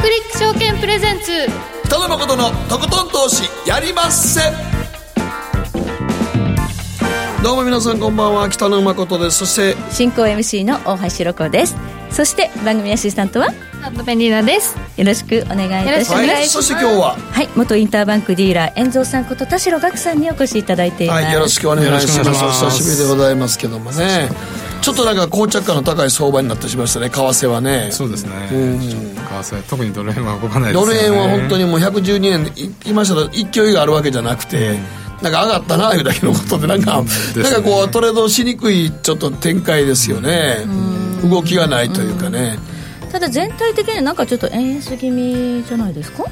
クリック証券プレゼンツ。北野誠のとことん投資やりまっせ。どうも皆さんこんばんは北野誠です。そして進行 MC の大橋ロコです。そして番組アシスタントは？ハットペンリーナです。よろしくお願いいたします、はい、そして今日は？はい元インターバンクディーラー遠蔵さんこと田代岳さんにお越しいただいています、はい、よろしくお願いします。お久しぶりでございますけどもねちょっとなんか膠着感の高い相場になってしまいましたね。為替はね。そうですね。為替特にドル円は動かないですね。ドル円は本当にもう112円で言いましたら勢いがあるわけじゃなくて、なんか上がったないうだけのことでなんか、ね、なんかこうトレードしにくいちょっと展開ですよね。動きがないというかね、ただ全体的になんかちょっと円安気味じゃないですか？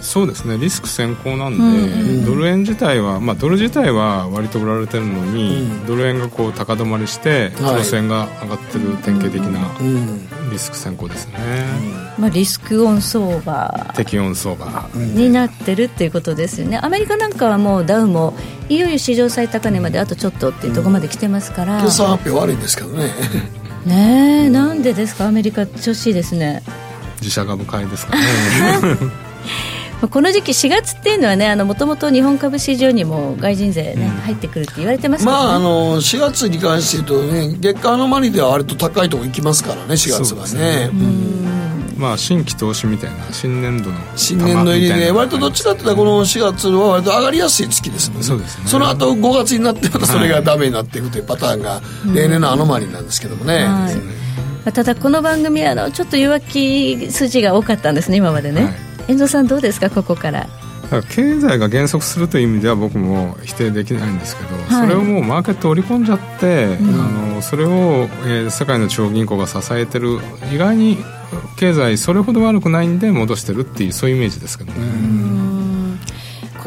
そうですね。リスク先行なんで、うん。うん、ドル円自体は、まあ、ドル自体は割と売られてるのに、うん、ドル円がこう高止まりしてクロス円が上がってる典型的なリスク先行ですね、まあ、リスクオン相場。適温相場。になってるっていうことですよね。アメリカなんかはもうダウもいよいよ史上最高値まであとちょっとっていうところまで来てますから、決算発表悪いんですけどねねえなんでですか？アメリカ調子いいですね。自社株買いですかね。この時期4月っていうのはねもともと日本株市場にも外人税ね、うん、入ってくるって言われてますから、ね、まああの4月に関して言うとね月間のマリでは割と高いところ行きますからね4月はねまあ新規投資みたいな新年度の新年度入りで割とどっちかっていうとこの4月は割と上がりやすい月ですもんね。そうですね。その後5月になってまたそれがダメになっていくというパターンが例年のアノマリーなんですけどもね、はい、ただこの番組はあのちょっと弱気筋が多かったんですね今までね、はい。遠藤さんどうですかここから？経済が減速するという意味では僕も否定できないんですけど、はい、それをもうマーケット織り込んじゃって、うん、あのそれを、えー、世界の中央銀行が支えてる意外に経済それほど悪くないんで戻してるっていうそういうイメージですけどね。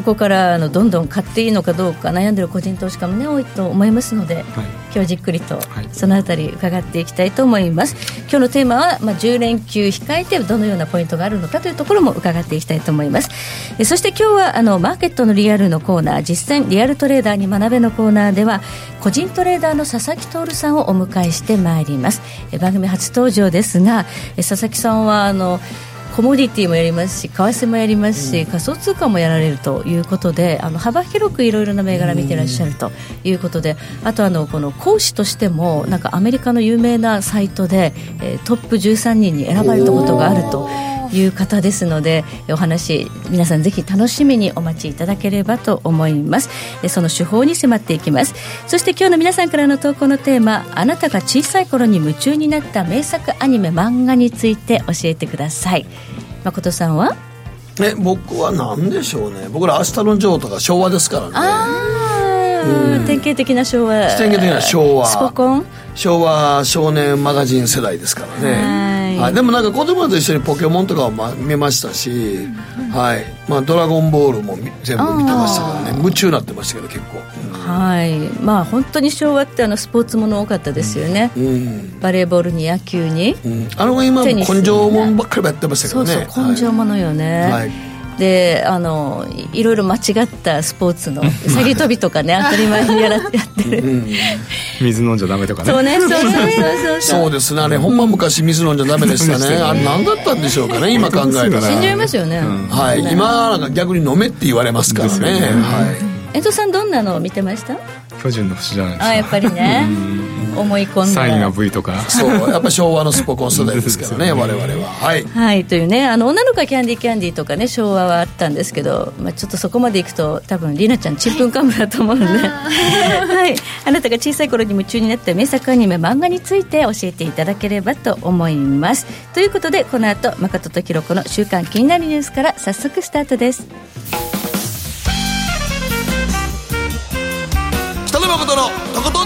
ここからあのどんどん買っていいのかどうか悩んでる個人投資家も、ね、多いと思いますので、はい、今日じっくりとそのあたり伺っていきたいと思います、はい、今日のテーマは、まあ、10連休控えてどのようなポイントがあるのかというところも伺っていきたいと思います。えそして今日はあのマーケットのリアルのコーナー実践リアルトレーダーに学べのコーナーでは個人トレーダーの佐々木徹さんをお迎えしてまいります。え番組初登場ですがえ佐々木さんはあのコモディティもやりますし為替もやりますし、うん、仮想通貨もやられるということであの幅広くいろいろな銘柄見てらっしゃるということで、あとあのこの講師としてもなんかアメリカの有名なサイトで、えー、トップ13人に選ばれたことがあると。いう方ですのでお話皆さんぜひ楽しみにお待ちいただければと思います。その手法に迫っていきます。そして今日の皆さんからの投稿のテーマあなたが小さい頃に夢中になった名作アニメ漫画について教えてください。誠さんは？え僕は何でしょうね。僕ら「明日のジョー」とか昭和ですからね。典型的な昭和。典型的な昭和。スポコン？昭和少年マガジン世代ですからね。はい、でもなんか子供と一緒にポケモンとかを、ま、見ましたし、はい。まあ、ドラゴンボールも全部見てましたからね。夢中になってましたけど結構、うん、はい。まあ本当に昭和ってあのスポーツもの多かったですよね、うん、バレーボールに野球に、うん、あの今根性もんばっかりやってましたけどね。そうそう根性ものよね、はいであのいろいろ間違ったスポーツの下げ跳びとかね 当たり前にやらやってる、うん、水飲んじゃダメとかね。そうねそうそうそうそう。そうですね。あれほんま昔水飲んじゃダメでしたね、あれ何だったんでしょうかね今考えたら。死んじゃいますよね、はい、今なんか逆に飲めって言われますからね。はい江戸さん。どんなのを見てました巨人の星じゃない。ですかあやっぱりね思い込んで。サインが V とか。そうやっぱ昭和のスポコン世代ですからね 我々は。はい、はい、というねあの女の子はキャンディーキャンディーとかね昭和はあったんですけど、まあ、ちょっとそこまでいくと多分りなちゃんちんぷんかんぷんだと思うんで、はい、あなたが小さい頃に夢中になった名作アニメ漫画について教えていただければと思います。ということでこの後誠とひろ子の週刊気になるニュースから早速スタートです。誠のとことん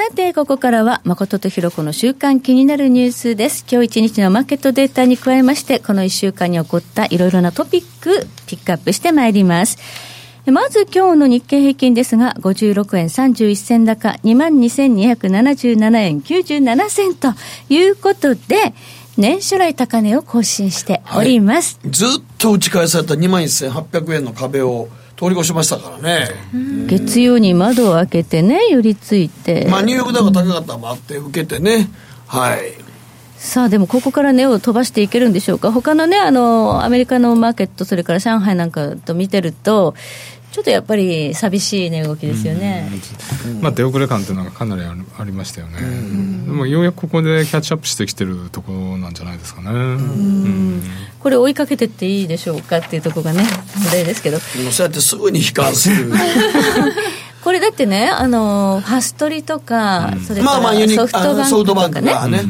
さて、ここからは、誠とひろ子の週間気になるニュースです。今日一日のマーケットデータに加えまして、この一週間に起こったいろいろなトピック、ピックアップしてまいります。まず今日の日経平均ですが、56円31銭高、22,277円97銭ということで、年初来高値を更新しております。はい、ずっと打ち返された21,800円の壁を通り越しましたからね。月曜に窓を開けてね、寄り付いて。まあ、ニューヨークダウが高かったのもあって、受けてね。はい。さあでもここから値を飛ばしていけるんでしょうか、他のね、あのアメリカのマーケット、それから上海なんかと見てると、ちょっとやっぱり寂しい値動きですよね、まあ、出遅れ感というのがかなりありましたよね、でもようやくここでキャッチアップしてきてるところなんじゃないですかね、これ、追いかけてっていいでしょうかっていうところがね、問題ですけど。そうやってすぐに悲観する。これだってね、あのファストリとか、それからソフトバンクとかね。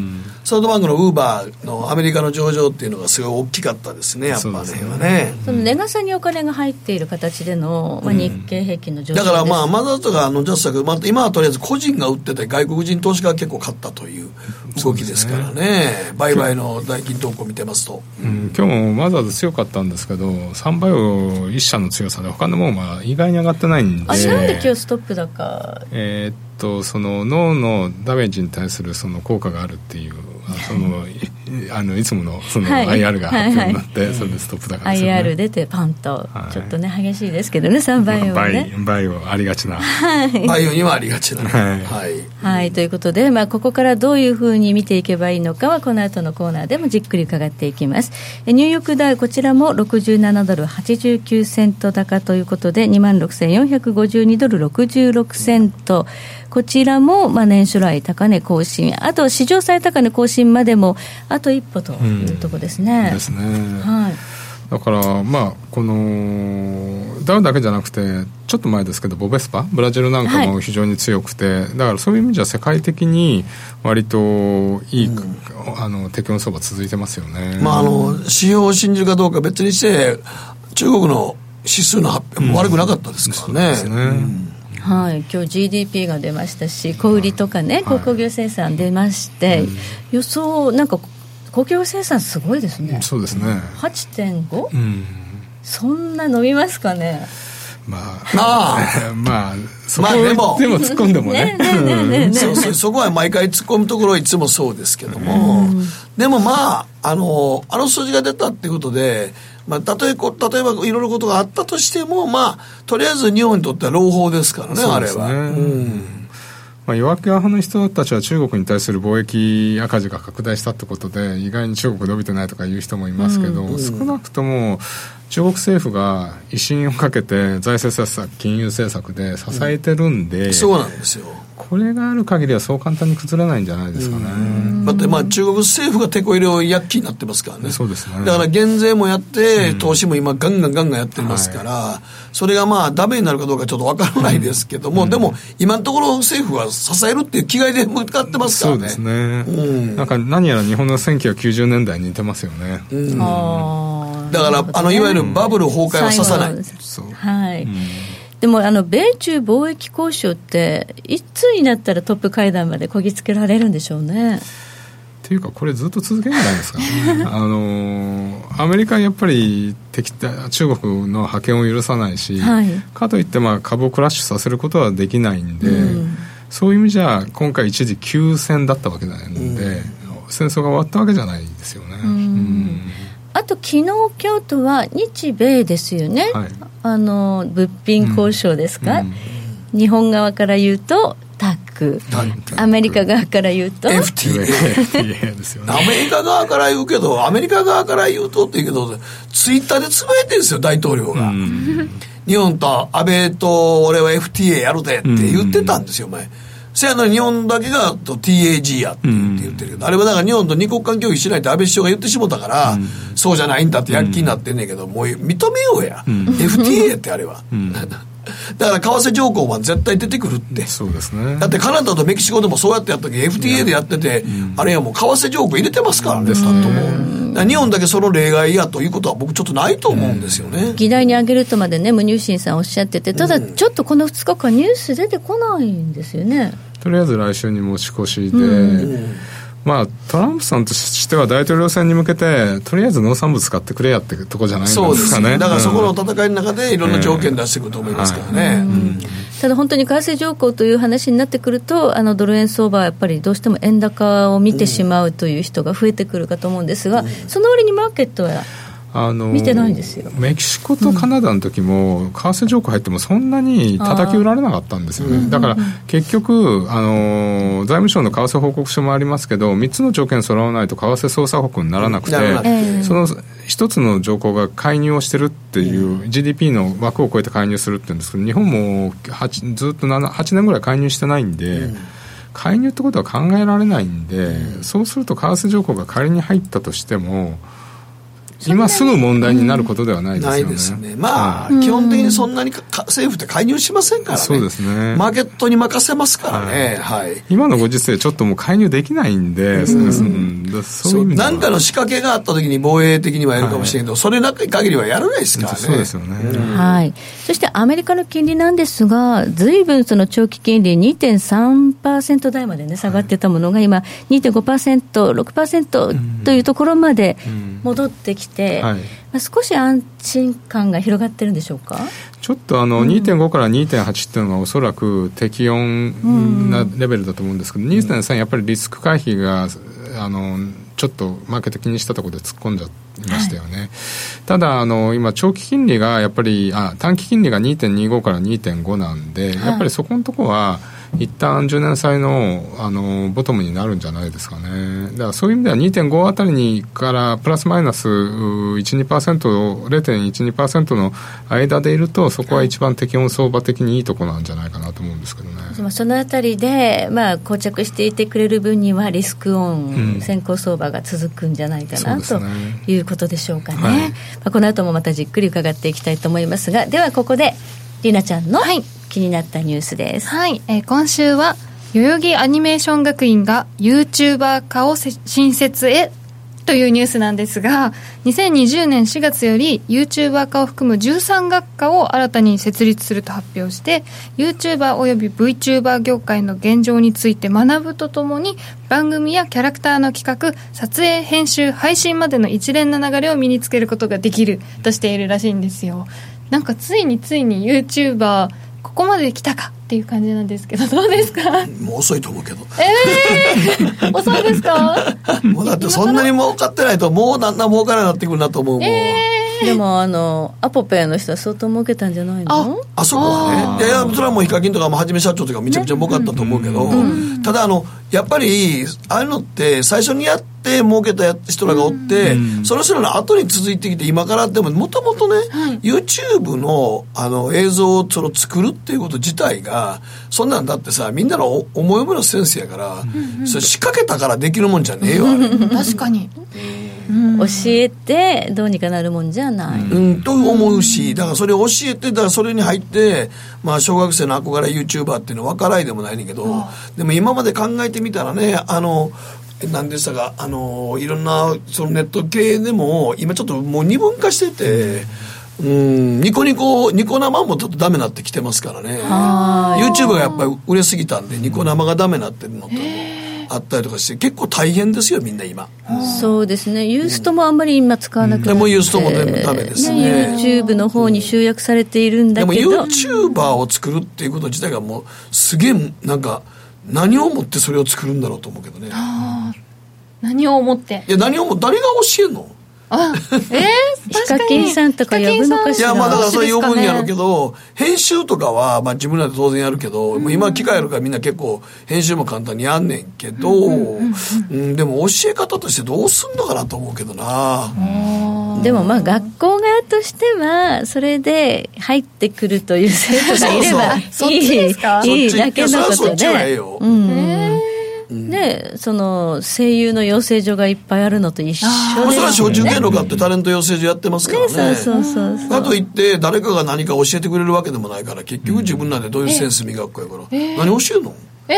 ソフトバンクのウーバーのアメリカの上場っていうのがすごい大きかったですね、やっぱね、はね。その値傘にお金が入っている形での、まあ、日経平均の上昇、うん、だからまあ、マザーとかあのジャスタック、まあ、今はとりあえず個人が売ってて、外国人投資家が結構買ったという動きですからね、ね。売買の代金投稿見てますと、うん、今日もマザーズ強かったんですけど、3倍を1社の強さで、他のものは意外に上がってないんで。あなんで今日ストップ高。えー、っとその脳のダメージに対するその効果があるっていうそのあのいつものその IR が発表になって、はいはい、それでストップ高ですよね。IR 出てパンと、ちょっとね激しいですけどね3倍はね。倍をありがちな、はい、倍にはありがちな、はい、はい。はい、ということで、まあ、ここからどういうふうに見ていけばいいのかはこの後のコーナーでもじっくり伺っていきます。ニューヨークダウこちらも67ドル89セント高ということで2万6452ドル66セント。こちらもまあ年初来高値更新、あと史上最高値更新までもあと一歩というところですね。うん、ですね。はい。だから、まあ、このダウだけじゃなくて、ちょっと前ですけど、ボベスパ、ブラジルなんかも非常に強くて、はい、だからそういう意味じゃ、世界的に割といい、うん、あの適温相場続いてますよね、まあ、あの指標を信じるかどうか別にして、中国の指数の発表も悪くなかったですからね。うん、そうですね、うんはい、今日 GDP が出ましたし、小売りとかね、鉱工業生産出まして、予想、なんか工業生産、すごいですね、そうですね。8.5、うん、そんな伸びますかね？まあ、まあ、そこでも。でも突っ込んでもね。そこは毎回突っ込むところいつもそうですけども、でもまああのあの数字が出たっていうことでまあ、例えこ例えばいろいろことがあったとしても、まあ、とりあえず日本にとっては朗報ですからね、ね。あれは。うん。まあ、弱気派の人たちは中国に対する貿易赤字が拡大したってことで意外に中国伸びてないとかいう人もいますけど、うん、少なくとも中国政府が威信をかけて財政政策金融政策で支えてるんで、うん、そうなんですよこれがある限りはそう簡単に崩れないんじゃないですかね。だってまあ中国政府が手こ入れを躍起になってますからね。そうですね。だから減税もやって、投資も今ガンガンガンガンやってますから、はい、それがまあダメになるかどうかちょっとわからないですけども、うん、でも今のところ政府は支えるっていう気概で向かってますからね。そうですね。うん、なんか何やら日本の1990年代に似てますよね。うん、だから、あのいわゆるバブル崩壊はささない。はい。でもあの米中貿易交渉っていつになったらトップ会談までこぎつけられるんでしょうね。っていうかこれずっと続けるんじゃないですかね あのアメリカはやっぱり敵中国の覇権を許さないし、はい、かといってまあ株をクラッシュさせることはできないんで、うん、そういう意味じゃ今回一時休戦だったわけなんで、うん、戦争が終わったわけじゃないですよね。うんあと昨日京都は日米ですよね、はい、あの物品交渉ですか、うん。うん、日本側から言うとタック、アメリカ側から言うと？FTA ですよね。アメリカ側から言うけどアメリカ側から言うとって言うけどツイッターでつぶやいてるんですよ大統領が、うん、日本と安倍と俺は FTA やるでって言ってたんですよ前、せやのに日本だけが TAG やって言ってるけど、うん、あれはだから日本と二国間協議しないって安倍首相が言ってしもたから、うん、そうじゃないんだって躍起になってんねんけど、もう認めようや、うん、FTA やってあれは。だから為替条項は絶対出てくるって。そうですね。だってカナダとメキシコでもそうやってやったけ FTA でやってて、あれはもう為替条項入れてますからね、スタットも。日本だけその例外やということは僕ちょっとないと思うんですよね。議題に挙げるとまでね、無入信さんおっしゃってて、ただちょっとこの2日間ニュース出てこないんですよね。とりあえず来週に持ち越しで、まあ、トランプさんとしては大統領選に向けて、とりあえず農産物買ってくれやってとこじゃないですかね。そうですね。だからそこの戦いの中でいろんな条件出してくると思いますからね。ただ本当に為替条項という話になってくると、あのドル円相場はやっぱりどうしても円高を見てしまうという人が増えてくるかと思うんですが、うん、その割にマーケットはあの見てないんですよ。メキシコとカナダの時も、為替条項入ってもそんなに叩き売られなかったんですよね、だから結局あの、財務省の為替報告書もありますけど、3つの条件揃わないと為替操作国にならなくて、その1つの条項が介入をしてるっていう、GDP の枠を超えて介入するっていうんですけど、日本もずっと 8, 8年ぐらい介入してないんで。介入ってことは考えられないんで、そうすると為替条項が仮に入ったとしても、今すぐ問題になることではないですよね。ないですね。まあ、基本的にそんなに政府って介入しませんからね。そうですね。マーケットに任せますからね。はい。今のご時世、ちょっともう介入できないんで、そういう何かの仕掛けがあった時に防衛的にはやるかもしれんけど、それなく限りはやらないですからね。そうですよね。はい。そしてアメリカの金利なんですが、ずいぶんその長期金利2.3%台までね、下がってたものが今2.5%、6%というところまで戻ってきて、て、はい、まあ、少し安心感が広がってるんでしょうか？ちょっとあの、2.5から2.8っていうのがおそらく適温なレベルだと思うんですけど、うん、2.3やっぱりリスク回避があのちょっとマーケット気にしたところで突っ込んじゃいましたよね、はい、ただあの今長期金利がやっぱりあ短期金利が2.25から2.5なんで、やっぱりそこのところは一旦10年債のあのボトムになるんじゃないですかね。だからそういう意味では2.5あたりにからプラスマイナス1、2%、0.12%の間でいると、そこは一番適温相場的にいいところなんじゃないかなと思うんですけどね。そのあたりで、まあ、膠着していてくれる分にはリスクオン、うん、先行相場が続くんじゃないかな、ね、ということでしょうかね。はい、まあ、この後もまたじっくり伺っていきたいと思いますが、ではここで、りなちゃんの、はい気になったニュースです。はい、えー、今週は代々木アニメーション学院が YouTuber 化を新設へというニュースなんですが2020年4月より YouTuber 化を含む13学科を新たに設立すると発表して YouTuber および VTuber 業界の現状について学ぶとともに番組やキャラクターの企画撮影編集配信までの一連の流れを身につけることができるとしているらしいんですよ。なんかついについに YouTuber ここまで来たかっていう感じなんですけど どうですか？もう遅いと思うけど。ええー、遅いですか？もうだってそんなに儲かってないともうだんだん儲からなくなってくるなと思うもん、えー、でもあのアポペイの人は相当儲けたんじゃないの？あそこはねいやそれはもうヒカキンとかもはじめ社長とかめちゃくちゃ儲かったと思うけど、ね、ただあのやっぱりああいうのって最初にやって儲けた人らがおって、うん、その人らの後に続いてきて今からでももともとね、はい、YouTube のあの映像をその作るっていうこと自体がそんなんだってさみんなの思い思いのセンスやから、うんうん、それ仕掛けたからできるもんじゃねえよ確かに、教えてどうにかなるもんじゃない、うん、と思うしだからそれを教えてだからそれに入って、まあ、小学生の憧れ YouTuber っていうのは分からいでもないねんけど、でも今まで考えてみたらねあの何でしたかあのいろんなそのネット系でも今ちょっともう二分化してて。うん、ニコニコ、ニコ生もちょっとダメなってきてますからね。YouTube がやっぱり売れすぎたんで、ニコ生がダメなってるのと。あったりとかして結構大変ですよみんな今。そうですね。ユーストもあんまり今使わなくて、うん、でもユーストも全部ダメですね。YouTube の方に集約されているんだけど。でも YouTuber を作るっていうこと自体がもうすげえなんか何をもってそれを作るんだろうと思うけどね。何を思って。いや何をも誰が教えんの？あえー、ヒカキンさんとか呼ぶのかしら。いやまあだからそれ呼ぶんやろうけど、編集とかは、まあ、自分らで当然やるけど、うん、今機械あるからみんな結構編集も簡単にやんねんけど、うん、うん、でも教え方としてどうすんのかなと思うけどなでもまあ学校側としてはそれで入ってくるという生徒がいればいいいいだけのことで。うん、でその声優の養成所がいっぱいあるのと一緒で、ね、それは小中芸能があってタレント養成所やってますからね。ねそうそうそうかといって誰かが何か教えてくれるわけでもないから結局自分らでどういうセンス磨くかやから、えー、何教えるの？え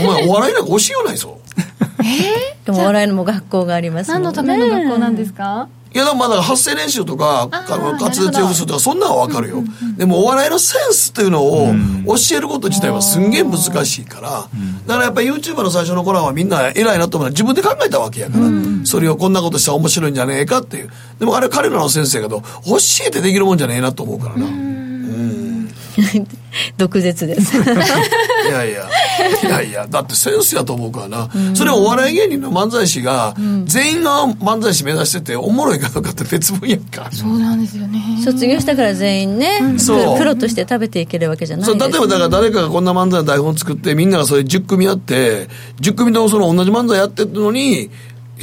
ー、お前お笑いなんか教えようないぞ。えー、でもお笑いのも学校がありますもんね何のための学校なんですか？いやでもまだ発声練習とか滑舌よくするとかそんなのは分かるよ、でもお笑いのセンスっていうのを教えること自体はすんげえ難しいから、だからやっぱり YouTuber の最初の頃はみんな偉いなと思うのは自分で考えたわけやから、それをこんなことしたら面白いんじゃねえかっていう。でもあれ彼らの先生が教えてできるもんじゃねえなと思うからな。うん 毒舌です。いやいやいやいやだってセンスやと思うからな、うん、それはお笑い芸人の漫才師が、全員が漫才師目指してておもろいかどうかって別分やんか。そうなんですよね。卒業したから全員ね、うん、そう。プロとして食べていけるわけじゃない、ね、そう例えばだから誰かがこんな漫才の台本作ってみんながそれ10組やって10組ともその同じ漫才やってるのに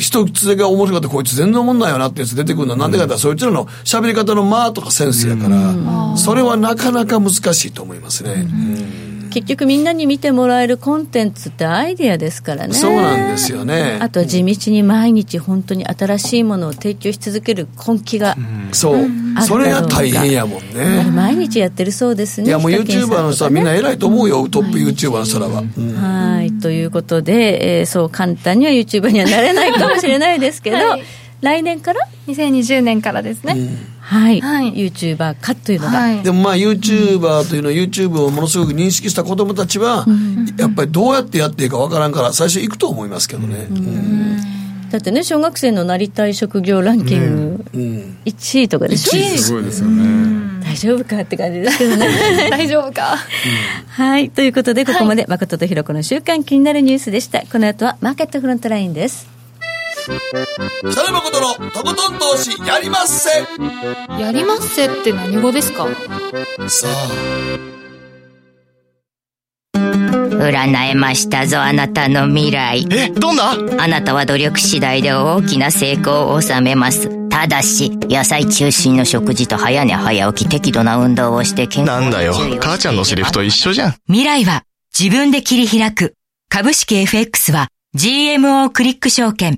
一つが面白かったこいつ全然思んないよなってやつ出てくるの。はなんでかってそいつらの喋り方の間とかセンスやから、それはなかなか難しいと思いますね。結局みんなに見てもらえるコンテンツってアイデアですからねそうなんですよねあとは地道に毎日本当に新しいものを提供し続ける根気が、うん、そう。それが大変やもんね。毎日やってるそうですね。いやもう YouTuber の人はみんな偉いと思うよ、トップ YouTuber の人らは、うん、はい。ということで、えー、そう簡単には YouTuber にはなれないかもしれないですけど、はい来年から？2020年からですね、うん、はい、はい、YouTuber 化というのが、はい、でもまあ YouTuber というのは YouTube をものすごく認識した子どもたちは、やっぱりどうやってやっていいかわからんから最初行くと思いますけどね、だってね小学生のなりたい職業ランキング1位とかでしょ、1位すごいですよね。大丈夫かって感じですけどね。大丈夫か、はい。ということでここまで誠とひろ子の週間気になるニュースでした。この後はマーケットフロントラインです北野誠のとことん投資やりまっせ。やりまっせって何語ですか？さあ。占えましたぞあなたの未来。えどんな？あなたは努力次第で大きな成功を収めます。ただし野菜中心の食事と早寝早起き適度な運動をして健康なんだよ。母ちゃんのセリフと一緒じゃん。未来は自分で切り開く。株式 FX は GMO クリック証券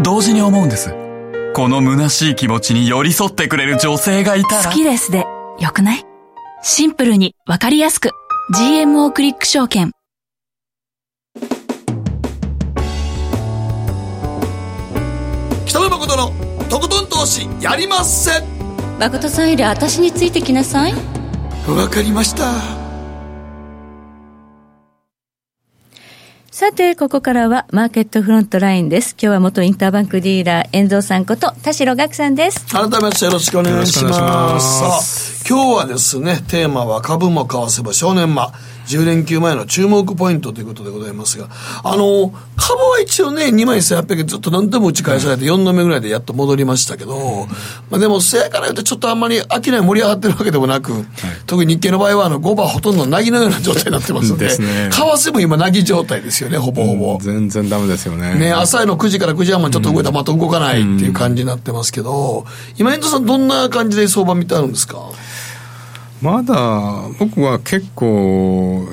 同時に思うんです。この虚しい気持ちに寄り添ってくれる女性がいたら。好きですで、よくない？シンプルにわかりやすく。GMO クリック証券。北野誠のとことん投資やりまっせ誠さんより私についてきなさい。わかりました。さて、ここからはマーケットフロントラインです。今日は元インターバンクディーラー、遠藤さんこと田代岳さんです。改めましてよろしくお願いします。さあ、今日はですね、テーマは株も為替も正念場。10連休前の注目ポイントということでございますが、あの、株は一応ね、2万1800円ずっと何でも打ち返されて4度目ぐらいでやっと戻りましたけど、まあでも、せやから言うとちょっとあんまり商い盛り上がってるわけでもなく、はい、特に日経の場合はあの5番ほとんどなぎのような状態になってますんで、ですね、為替も今なぎ状態ですよね、ほぼほぼ。うん、全然ダメですよね。ね、朝の9時から9時半までちょっと動いたらまた動かないっていう感じになってますけど、今、遠藤さんどんな感じで相場見てあるんですか？まだ僕は結構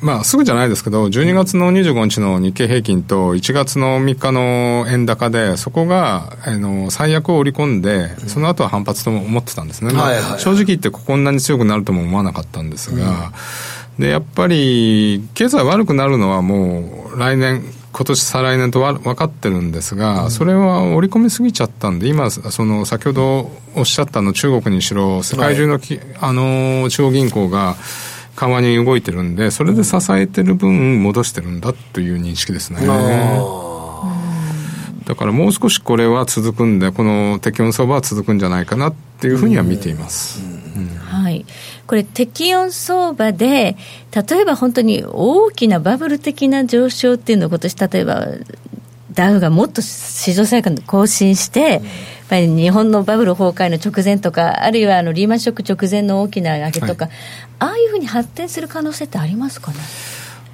まあ、すぐじゃないですけど、12月の25日の日経平均と1月の3日の円高で、そこがあの最悪を織り込んで、その後は反発と思ってたんですね、まあ、正直言ってこんなに強くなるとも思わなかったんですが、うん、でやっぱり経済悪くなるのはもう来年、今年再来年と分かってるんですが、それは織り込みすぎちゃったんで、今、その先ほどおっしゃったの中国にしろ、世界中のき、はい、あの中央銀行が、緩和に動いてるんで、それで支えてる分、戻してるんだという認識ですね。だからもう少しこれは続くんで、この適温相場は続くんじゃないかなっていうふうには見ています。はい、これ、適温相場で、例えば本当に大きなバブル的な上昇っていうのを今年、例えばダウがもっと史上最高値更新して、やっぱり日本のバブル崩壊の直前とか、あるいはあのリーマンショック直前の大きな上げとか、はい、ああいうふうに発展する可能性ってありますかね？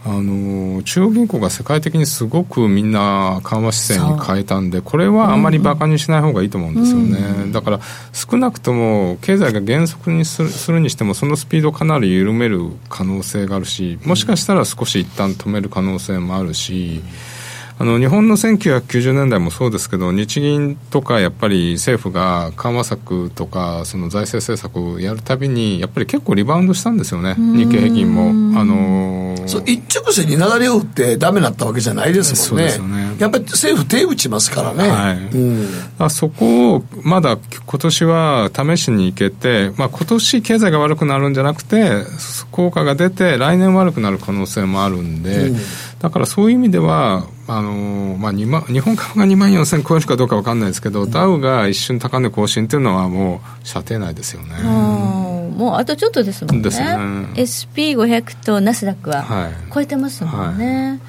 あの中央銀行が世界的にすごくみんな緩和姿勢に変えたんでこれはあんまりバカにしない方がいいと思うんですよね、うん、だから少なくとも経済が減速にするするにしてもそのスピードかなり緩める可能性があるしもしかしたら少し一旦止める可能性もあるし、うんあの日本の1990年代もそうですけど日銀とかやっぱり政府が緩和策とかその財政政策をやるたびにやっぱり結構リバウンドしたんですよね日経平均も。あのー、そう一直線に流れを打ってダメだったわけじゃないですもんね。そうですよねやっぱり政府手打ちますからね。はいうん、そこをまだ今年は試しにいけて、まあ、今年経済が悪くなるんじゃなくて効果が出て来年悪くなる可能性もあるんで。うんだからそういう意味では、あのまあ、2万日本株が2万4000超えるかどうか分かんないですけど、ダウが一瞬高値更新っていうのはもう射程内ですよね。もうあとちょっとですもんね。ですね。SP500 とナスダックは超えてますもんね。はい。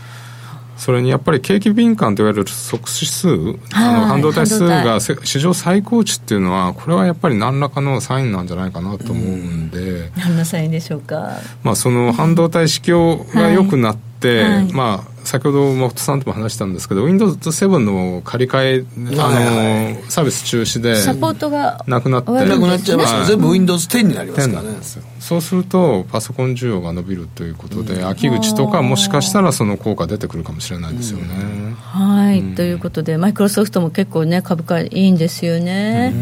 それにやっぱり景気敏感といわれる即指数、あの半導体数が史上最高値っていうのは、これはやっぱり何らかのサインなんじゃないかなと思うんで、うん、何のサインでしょうか、まあ、その半導体市況が良くなって、はい、まあ、先ほどマフトさんとも話したんですけど Windows7 の借り換え、あのサービス中止でサポートがなくなって。なくなっちゃいます、はい、全部 Windows10 になりますからねそうするとパソコン需要が伸びるということで、うん、秋口とかもしかしたらその効果出てくるかもしれないですよね、うん、はい、うん、ということでマイクロソフトも結構ね株価いいんですよね、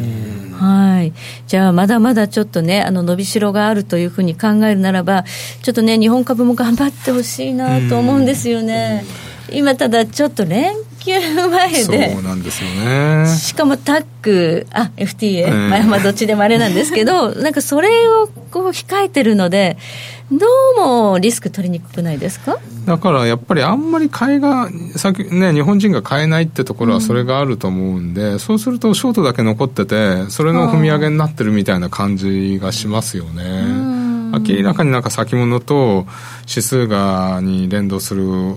はい。じゃあ、まだまだちょっとね、あの、伸びしろがあるというふうに考えるならば、ちょっとね、日本株も頑張ってほしいなと思うんですよね。今、ただ、ちょっと連休前で。そうなんですよね。しかもタック、あ、FTA、えー、まあ、どっちでもあれなんですけど、なんかそれをこう控えてるので、どうもリスク取りにくくないですか？だからやっぱりあんまり買いが先、ね、日本人が買えないってところはそれがあると思うんで、うん、そうするとショートだけ残っててそれの踏み上げになってるみたいな感じがしますよね。明らかになんか先物と指数がに連動する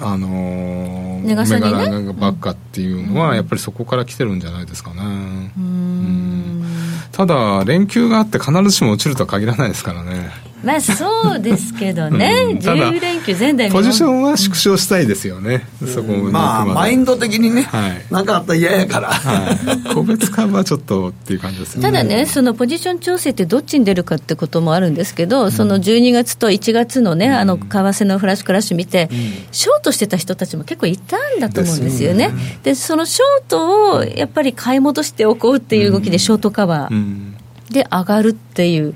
あのー、メガラばっかっていうのは、やっぱりそこから来てるんじゃないですかね。うんただ、連休があって必ずしも落ちるとは限らないですからね。まあそうですけどね、うん、10連休前代ポジションは縮小したいですよね、うん、そこまあマインド的にね、はい、なんかあったら嫌やから、はい、個別株はちょっとっていう感じですね。ただねそのポジション調整ってどっちに出るかってこともあるんですけど、うん、その12月と1月のね、あの為替のフラッシュクラッシュ見て、ショートしてた人たちも結構いたんだと思うんですよね。でそのショートをやっぱり買い戻しておこうっていう動きでショートカバーで上がるっていう、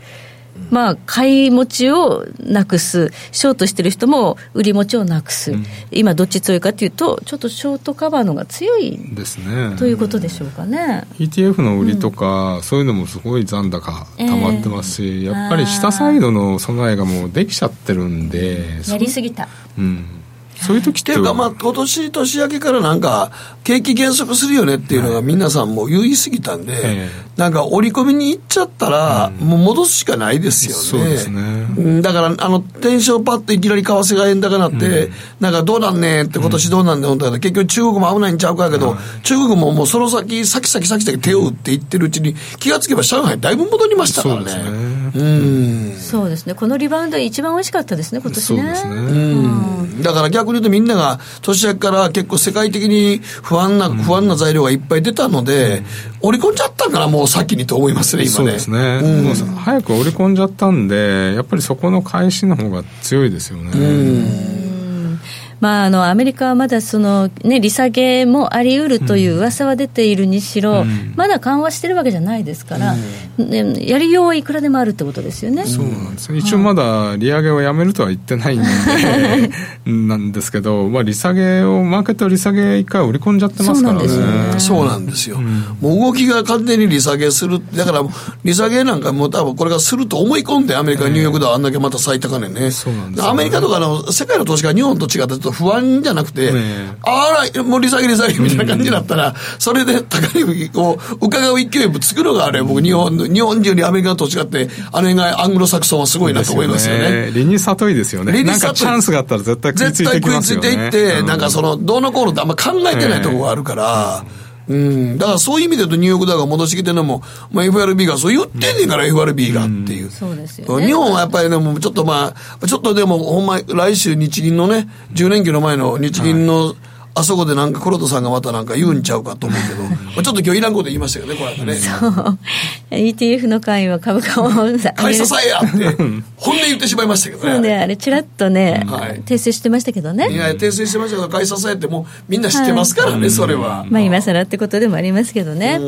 まあ、買い持ちをなくす、ショートしてる人も売り持ちをなくす、うん、今、どっち強いかというと、ちょっとショートカバーのが強いですね。ということでしょうかね。ETF の売りとか、うん、そういうのもすごい残高たまってますし、えー、やっぱり下サイドの備えがもうできちゃってるんで、やりすぎた。うんそういう時って。いうか、まあ、今年年明けからなんか、景気減速するよねっていうのが皆さんも言い過ぎたんで、なんか織り込みに行っちゃったら、もう戻すしかないですよね。そうですね。だから、あの、テンションパッといきなり為替が円高になって、なんかどうなんねって今年どうなんねんって結局中国も危ないんちゃうかやけど、中国ももうその先、先先先先手を打っていってるうちに、気がつけば上海だいぶ戻りましたからね。うん。そうですね。このリバウンド一番美味しかったですね、今年ね。そうですね。うん。だから逆に言うとみんなが年明けから結構世界的に不安な、不安な材料がいっぱい出たので、織り込んじゃったからもう先にと思いますね、今ね。そうですね。うん、早く織り込んじゃったんで、やっぱりそこの返しの方が強いですよね。うんまあ、あのアメリカはまだその、ね、利下げもあり得るという噂は出ているにしろ、うん、まだ緩和してるわけじゃないですから、うん、ね、やりようはいくらでもあるってことですよね。そうなんです一応まだ利上げをやめるとは言ってないんで なんですけど、まあ、利下げを、マーケット利下げ一回織り込んじゃってますからね。そうなんですよ。もう動きが完全に利下げする、だから利下げなんかも多分これがすると思い込んで、アメリカ、ニューヨークではあんだけまた最高値ね。そうなんです、ね、アメリカとかの世界の投資が日本と違ってと不安じゃなくて、ね、あら、もう利下げ利下げみたいな感じだったら、それで高値を伺う勢い作るがあれ、僕日本、日本中にアメリカと違って、あれがアングロサクソンはすごいなと思いますよね。理に里いですよね。理に里い。チャンスがあったら絶対食いついていきますよね。絶対食いついていって、なんかその、どうのこうのってあんま考えてないところがあるから、うん、だからそういう意味で言うとニューヨークダウが戻してきてるのも、まあ、FRB がそう言ってんねんから、FRB がっていう。そうですよ、ね、日本はやっぱりね、もうちょっとまあ、ちょっとでもほんま、来週日銀のね、10年期の前の日銀の、はいあそこでなんか黒田さんがまたなんか言うんちゃうかと思うけど、まあちょっと今日いらんこと言いましたよね、これね。そう。ETF の会は株価を買い支えやって、本音言ってしまいましたけどね。そうね、あれ、ちらっとね、はい、訂正してましたけどね。いや、訂正してましたけど、買い支えってもうみんな知ってますからね、はい、それは。まあ今更ってことでもありますけどね。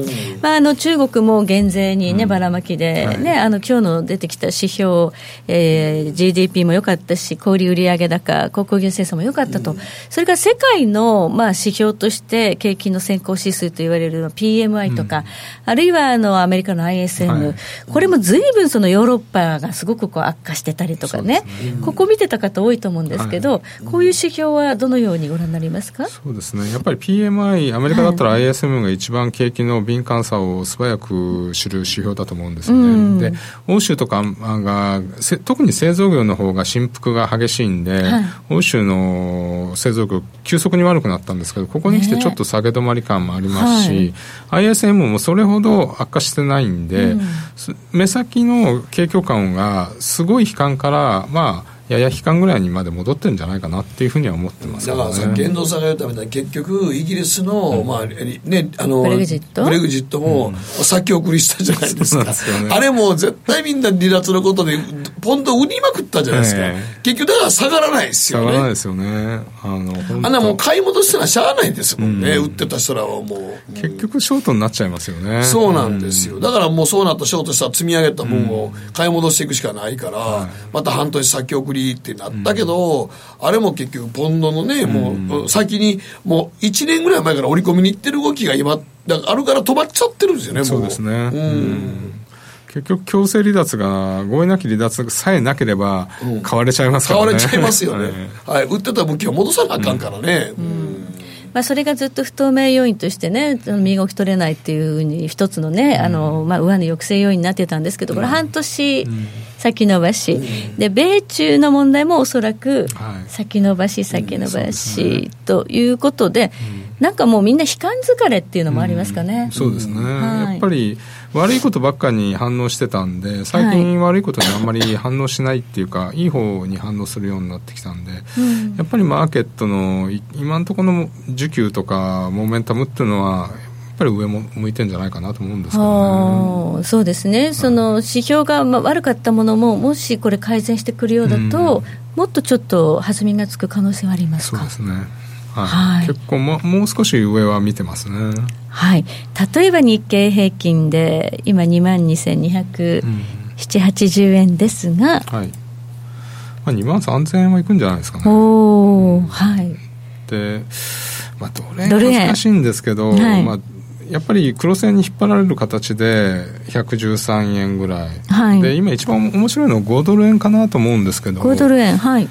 まああの中国も減税にね、ばらまきで、ね、あの今日の出てきた指標、えー、GDP も良かったし、小売売上高、航空業生産も良かったと。それから世界の、まあ指標として景気の先行指数と言われる PMI とか、うん、あるいはあのアメリカの ISM、はい、これもずいぶんそのヨーロッパがすごくこう悪化してたりとかね、ね。ここ見てた方多いと思うんですけど、はい、こういう指標はどのようにご覧になりますか？そうですね、やっぱり PMI、アメリカだったら ISM が一番景気の敏感さを素早く知る指標だと思うんですよね。うん、で欧州とかが特に製造業の方が振幅が激しいんで、はい、欧州の製造業急速に悪くなったんですけどここに来てちょっと下げ止まり感もありますし、はい、ISM もそれほど悪化してないんで、うん、目先の景況感がすごい悲観からまあやや悲観ぐらいにまで戻ってるんじゃないかなっていうふうには思ってます、ね、だからさ、言動されるために結局、イギリスの、うん、まあね、あのブレグジット？ブレグジットも、うん、先送りしたじゃないですか、すね、あれも絶対みんな離脱のことで、ポンド売りまくったじゃないですか、えー、結局、だから下がらないですよね。下がらないですよね。あのあんなもう買い戻したらしゃあないですもんね、うん、売ってた人らはもう。結局、ショートになっちゃいますよね。そうなんですよ。だからもうそうなったショートしたら積み上げた分を買い戻していくしかないから、また半年先送りってなったけけど、あれも結局、ポンドのね、もう、先に、もう1年ぐらい前から織り込みに行ってる動きが今、あるから止まっちゃってるんですよね、そうですね。うん結局、強制離脱が、合意なき離脱さえなければ、買われちゃいますからね。買われちゃいますよね。はい。売ってた武器は戻さなあかんからね。うんまあ、それがずっと不透明要因としてね、身動き取れないっていうふうに、一つのね、あのまあ、上値抑制要因になってたんですけど、これ、半年先延ばし、で米中の問題もおそらく先延ばし、先延ばしということで、なんかもうみんな悲観疲れっていうのもありますかね。そうですね、やっぱり悪いことばっかに反応してたんで最近悪いことにあんまり反応しないっていうか、はい、いい方に反応するようになってきたんで、うん、やっぱりマーケットの今のところの需給とかモメンタムっていうのはやっぱり上も向いてるんじゃないかなと思うんですけどね。そうですね、その指標が悪かったものも、もしこれ改善してくるようだと、うん、もっとちょっと弾みがつく可能性はありますか？そうですね。はい、はい、結構ももう少し上は見てますね。はい、例えば日経平均で今2万227080円ですが、はい。まあ、2万3000円はいくんじゃないですかね。おはい、で、まあ、ドル円。難しいんですけど、はい、まあ、やっぱり黒線に引っ張られる形で113円ぐらい、はい、で今一番面白いのは5ドル円かなと思うんですけど。5ドル円はい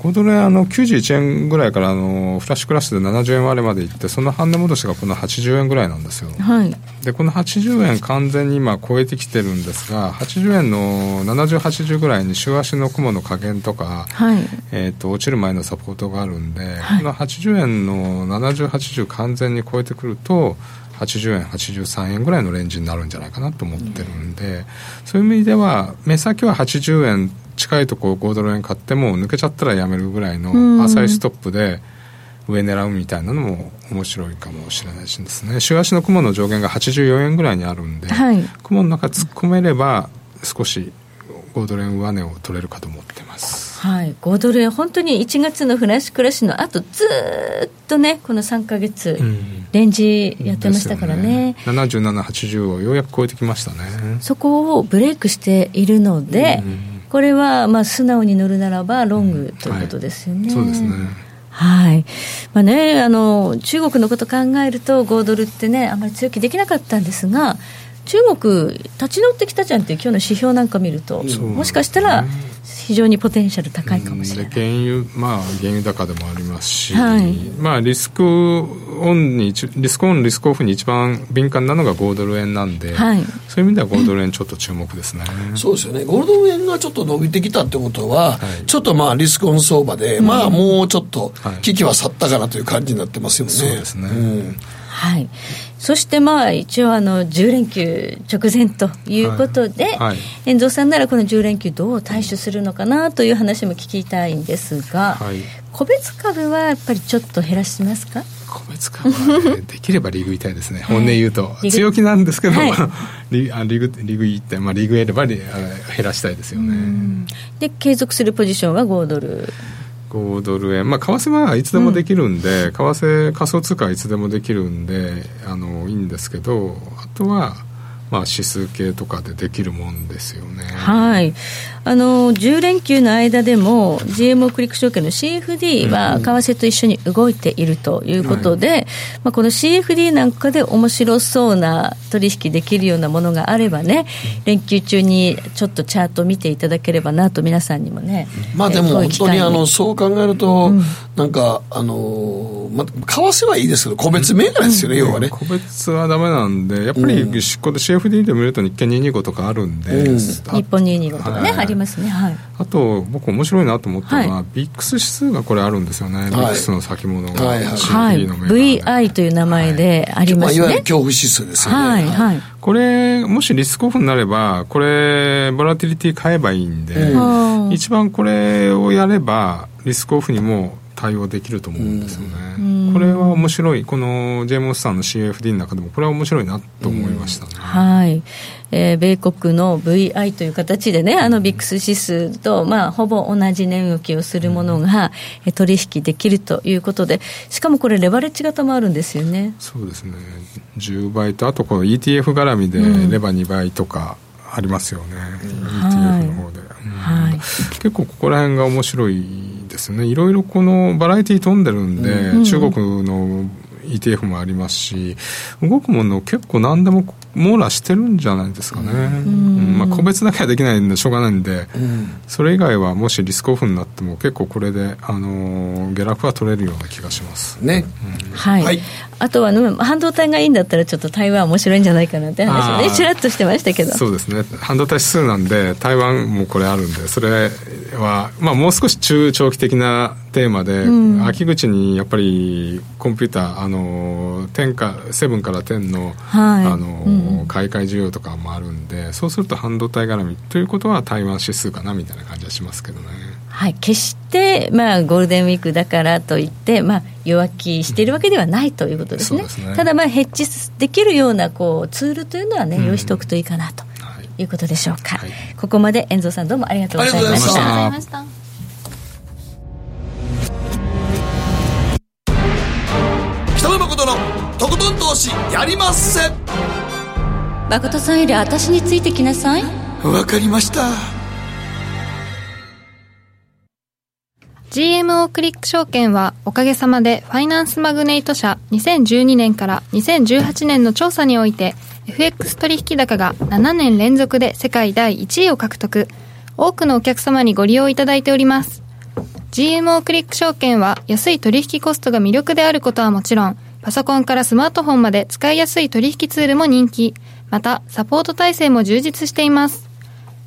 5ドル円あの91円ぐらいからあのフラッシュクラッシュで70円割れまでいってその半値戻しがこの80円ぐらいなんですよ、はい、でこの80円完全に今超えてきてるんですが80円の7080ぐらいに週足の雲の加減とか、はい、えーと、落ちる前のサポートがあるんで、はい、この80円の7080完全に超えてくると80円83円ぐらいのレンジになるんじゃないかなと思ってるんで、うん、そういう意味では目先は80円近いとこ5ドル円買っても抜けちゃったらやめるぐらいの浅いストップで上狙うみたいなのも面白いかもしれないですね。週足の雲の上限が84円ぐらいにあるんで、はい、雲の中突っ込めれば少し5ドル円上値を取れるかと思ってます。はい、5ドル円、本当に1月のフラッシュクラッシュの後ずっとね、この3か月、うん、レンジやってましたからね、ね。77、80をようやく超えてきましたね。そこをブレイクしているので、うんこれはまあ素直に乗るならばロングということですよね。はい、そうですね。はい。まあね、あの中国のこと考えると5ドルってねあまり強気できなかったんですが中国立ち直ってきたじゃんっていう今日の指標なんか見ると、もしかしたら非常にポテンシャル高いかもしれない、原油まあ原油高でもありますし、はい、まあリスクオンにリスクオンリスクオフに一番敏感なのが5ドル円なんで、はい、そういう意味では5ドル円ちょっと注目ですね、そうですよね。5ドル円がちょっと伸びてきたってことは、はい、ちょっとまあリスクオン相場で、まあもうちょっと危機は去ったかなという感じになってますよね、そうですね、うん。はいそしてまあ一応あの10連休直前ということで、はい。はい、遠藤さんならこの10連休どう対処するのかなという話も聞きたいんですが、はい、個別株はやっぱりちょっと減らしますか？個別株は、ね、できればリーグいたいですね、本音言うと、強気なんですけど、はい、リあグリーグいって、まあ、リーグやれば減らしたいですよね。で継続するポジションは5ドル5ドル円、まあ、為替はいつでもできるんで、うん、為替仮想通貨はいつでもできるんであのいいんですけどあとはまあ、指数系とかでできるもんですよね。はい。あの、10連休の間でも、GMO クリック証券の CFD は、為替と一緒に動いているということで、うんはい、まあ、この CFD なんかで面白そうな取引できるようなものがあればね、連休中にちょっとチャート見ていただければなと、皆さんにもね。まあでも、本当にあの、そう考えると、うん、なんか、あの、まあ、為替はいいですけど、個別銘柄ですよね、うん、要はね。個別はダメなんで、やっぱり執行で CFD FD で見ると日経225とかあるんで、うん、日本225とかね、はい、ありますね、はい、あと僕面白いなと思ったのは、はい、ビックス指数がこれあるんですよね、はい、ビックスの先物が、はいはい、VI という名前でありますね、い、わゆる恐怖指数ですよね、はいはい、これもしリスクオフになればこれボラティリティ買えばいいんで、うん、一番これをやればリスクオフにも対応できると思うんですよね、これは面白い。このジェームスさんの CFD の中でもこれは面白いなと思いましたね、はい、えー、米国の VI という形でねあのビックス指数と、まあ、ほぼ同じ値動きをするものが、うん、取引できるということでしかもこれレバレッジ型もあるんですよね。そうですね。10倍とあとこの ETF 絡みでレバ2倍とか、ありますよね、うん、ETF の方で、はい、結構ここら辺が面白いですね。いろいろこのバラエティー飛んでるんで、うん、中国の ETF もありますし動くもの結構何でも網羅してるんじゃないですかね、うん。まあ、個別だけはできないんでしょうがないんで、うん、それ以外はもしリスクオフになっても結構これで、あのー、下落は取れるような気がしますね、うん、はい、はい、あとは半導体がいいんだったらちょっと台湾面白いんじゃないかなって話をねちらっとしてましたけど。そうですね。半導体指数なんで台湾もこれあるんでそれは、まあ、もう少し中長期的なテーマで、うん、秋口にやっぱりコンピューターあの10か7から10の,、はい、あの、うん、買い替え需要とかもあるんでそうすると半導体絡みということは台湾指数かなみたいな感じはしますけどね。はい、決して、まあ、ゴールデンウィークだからといって、まあ、弱気しているわけではないということですね。すねただ、まあ、ヘッジできるようなこうツールというのはね、用意しておくといいかなということでしょうか。はい、ここまで遠藤さんどうもありがとうございました。ありがとうございました。北野誠のとことん投資やりまっせ誠さんより私についてきなさいわかりました GMO クリック証券はおかげさまでファイナンスマグネイト社2012年から2018年の調査において FX 取引高が7年連続で世界第1位を獲得。多くのお客様にご利用いただいております。GMO クリック証券は安い取引コストが魅力であることはもちろんパソコンからスマートフォンまで使いやすい取引ツールも人気。またサポート体制も充実しています。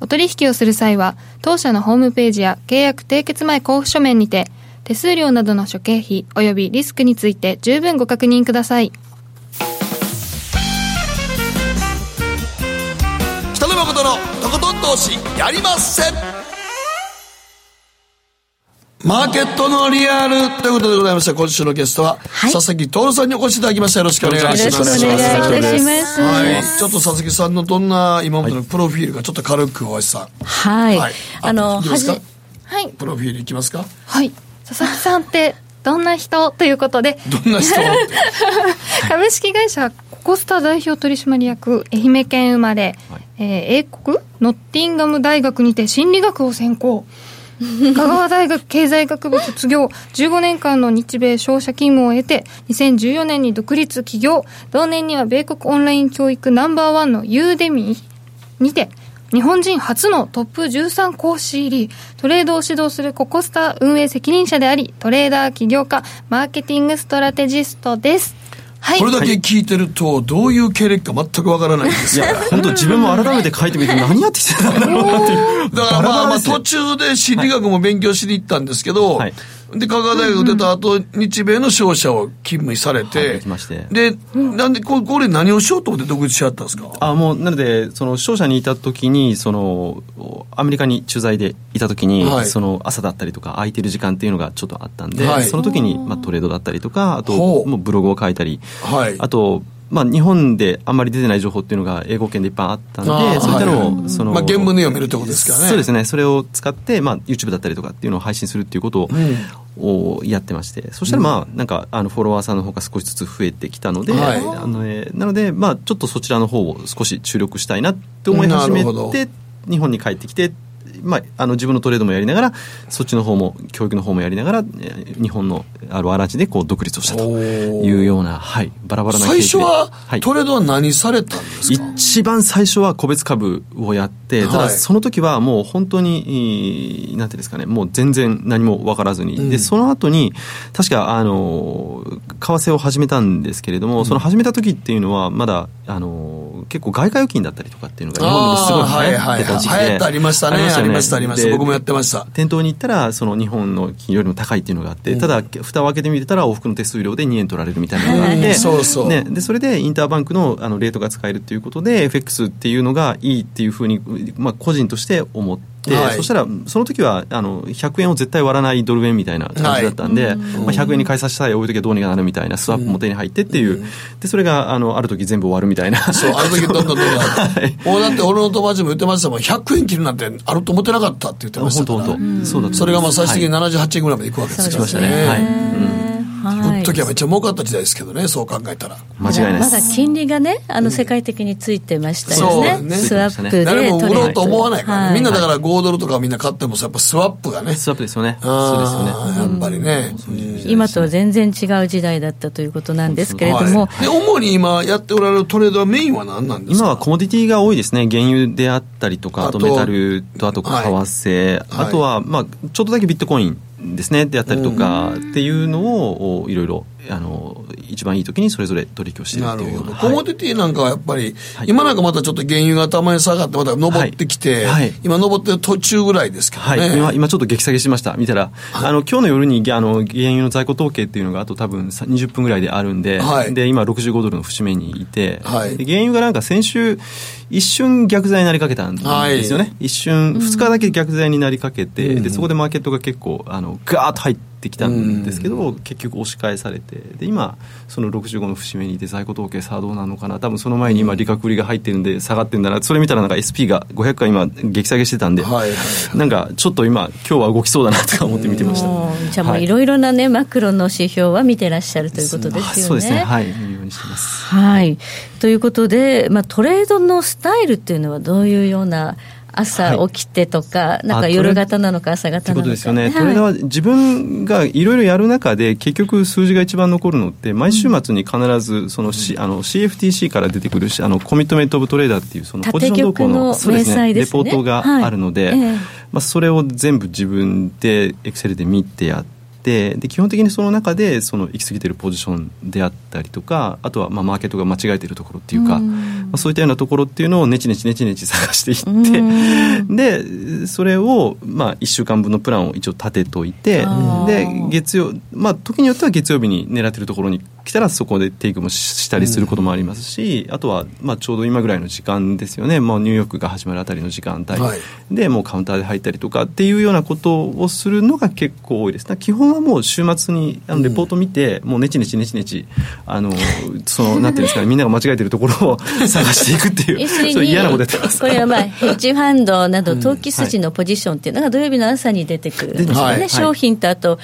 お取引をする際は、当社のホームページや契約締結前交付書面にて、手数料などの諸経費及びリスクについて十分ご確認ください。北野誠のとことん投資やりませんマーケットのリアルということでございまして今週のゲストは、はい、佐々木徹さんにお越しいただきました。よろしくお願いします。よろしくお願いします。はい。ちょっと佐々木さんのどんな今までのプロフィールかちょっと軽く大橋さん。はい、はい、あのはじはい。プロフィールいきますか？はい。佐々木さんってどんな人ということで。どんな人 株式会社ココスタ代表取締役愛媛県生まれ、はい、えー、英国？ノッティンガム大学にて心理学を専攻香川大学経済学部卒業15年間の日米商社勤務を経て2014年に独立起業同年には米国オンライン教育ナンバーワンのユーデミーにて、日本人初のトップ13講師入り、トレードを指導するココスタ運営責任者であり、トレーダー起業家、マーケティングストラテジストです。はい。これだけ聞いてると、どういう経歴か全くわからないんですよ。いや、本当自分も改めて書いてみて何やってきてたんだろうなっていう。だからまあまあ途中で心理学も勉強しに行ったんですけど、で、香川大学出た後、日米の商社を勤務されて、でなんで、ここれ何をしようと思って独立しちゃったんですか？あもうなので、その商社にいた時にそのアメリカに駐在でいた時に、はい。その朝だったりとか空いてる時間っていうのがちょっとあったんで、はい。その時にまあトレードだったりとかあともうブログを書いたり、はい。あとまあ、日本であんまり出てない情報っていうのが英語圏でいっぱいあったんあーで、そういったのを、はい。その、まあ原文で読めるってことですからね。そうですね。それを使って、まあ、YouTube だったりとかっていうのを配信するっていうことを、をやってまして、そしたらまあ、なんか、あの、フォロワーさんの方が少しずつ増えてきたので、はい。あのえーなので、まあ、ちょっとそちらの方を少し注力したいなって思い始めて、日本に帰ってきて、まあ、あの自分のトレードもやりながらそっちの方も教育の方もやりながらえー日本のあるアラジでこう独立をしたというような、はい、バラバラな最初は、はい。トレードは何されたんですか？一番最初は個別株をやって、たはい。だその時はもう本当に、なんていうんですかね、もう全然何も分からずに、で、その後に、確か、あの、為替を始めたんですけれども、その始めた時っていうのは、まだ、あの、結構外貨預金だったりとかっていうのが日本ですごい流行ってた時期で。あーはいはいはい。流行ってありましたねよありましたありましたで僕もやってました。店頭に行ったら、その日本の金よりも高いっていうのがあって、ただ、蓋を開けてみてたら、往復の手数料で2円取られるみたいなのがあっうんて、そうそう。ね、でそれでインターバンクのあのレートが使えるということで FX っていうのがいいっていうふうに、まあ、個人として思って、はい。そしたらその時はあの100円を絶対割らないドル円みたいな感じだったんで、まあ、100円に買い差しさえ置いときゃどうにかなるみたいなスワップも手に入ってっていう、でそれがあのある時全部終わるみたいな。そう、あの時どんどんどんどん。もうだって俺の友達も言ってましたもん、100円切るなんてあると思ってなかったって言ってましたから。本当本当。そうだそれがまあ最終的に78円ぐらいまでいくわけですからそうですね。はいその時はめっちゃ儲かった時代ですけどね、そう考えたら。間違いないでますだ金利がね、あの世界的についてましたよね。そうねスワップで誰も売ろうと思わないからね。はいみんなだから5ドルとかみんな買ってもさやっぱスワップがね。スワップですよね。そうですよね。やっぱりね。今とは全然違う時代だったということなんですけれども、はいで、主に今やっておられるトレードはメインは何なんですか？今はコモディティが多いですね。原油であったりとか、あとあとメタルと、あと為替、あとは、まあ、ちょっとだけビットコインですね、であったりとか、っていうのを、いろいろ、あの、一番いい時にそれぞれ取引をしている。というような。コモディティなんかはやっぱり、今なんかまたちょっと原油がたまに下がって、また登ってきて、今登ってる途中ぐらいですけどね。はい、今、今ちょっと激下げしました。見たら、あの、今日の夜に、あの、原油の在庫統計っていうのがあと多分さ20分ぐらいであるんで、はいで、今65ドルの節目にいて、原油がなんか先週、一瞬逆剤になりかけたんですよね。一瞬、2日だけ逆剤になりかけて、で、そこでマーケットが結構、あの、ガーッと入ってきたんですけど、結局押し返されて、で、今、その65の節目にいて在庫統計さあどうなのかな。多分その前に今、利確売りが入ってるんで下がってるんだな。それ見たらなんか SP が500回今、激下げしてたんで、なんかちょっと今、今日は動きそうだなとか思って見てました。じゃあもうはいいろいろなね、マクロの指標は見てらっしゃるということですよね。そうですね。はい。見るようにしてます。はい。ということで、まあ、トレードのスタイルっていうのはどういうような朝起きてとか、なんかあ夜型なのか朝型なのか。ということですよね、はい。トレーダーは自分がいろいろやる中で、結局、数字が一番残るのって、毎週末に必ずその、C あの CFTC から出てくるしあのコミットメント・オブ・トレーダーっていう、そのポジション動向ののそうねレポートがあるので、はい。ええ。まあ、それを全部自分でエクセルで見てやって。で基本的にその中でその行き過ぎてるポジションであったりとかあとはまあマーケットが間違えてるところっていうか、まあ、そういったようなところっていうのをネチネチネチネチ探していって、でそれをまあ1週間分のプランを一応立てといてで月曜まあ時によっては月曜日に狙ってるところに来たらそこでテイクもしたりすることもありますし、あとはまあちょうど今ぐらいの時間ですよね、まあ、ニューヨークが始まるあたりの時間帯、はい。でもうカウンターで入ったりとかっていうようなことをするのが結構多いです。基本はもう週末にあのレポート見て、もうネチネチネチネチあのそのなんていうんですかね みんなが間違えてるところを 探していくっていう。そう嫌なことやってます。これはまあヘッジファンドなど投機筋のポジションっていうのが土曜日の朝に出てくるんですよね、はい。商品とあと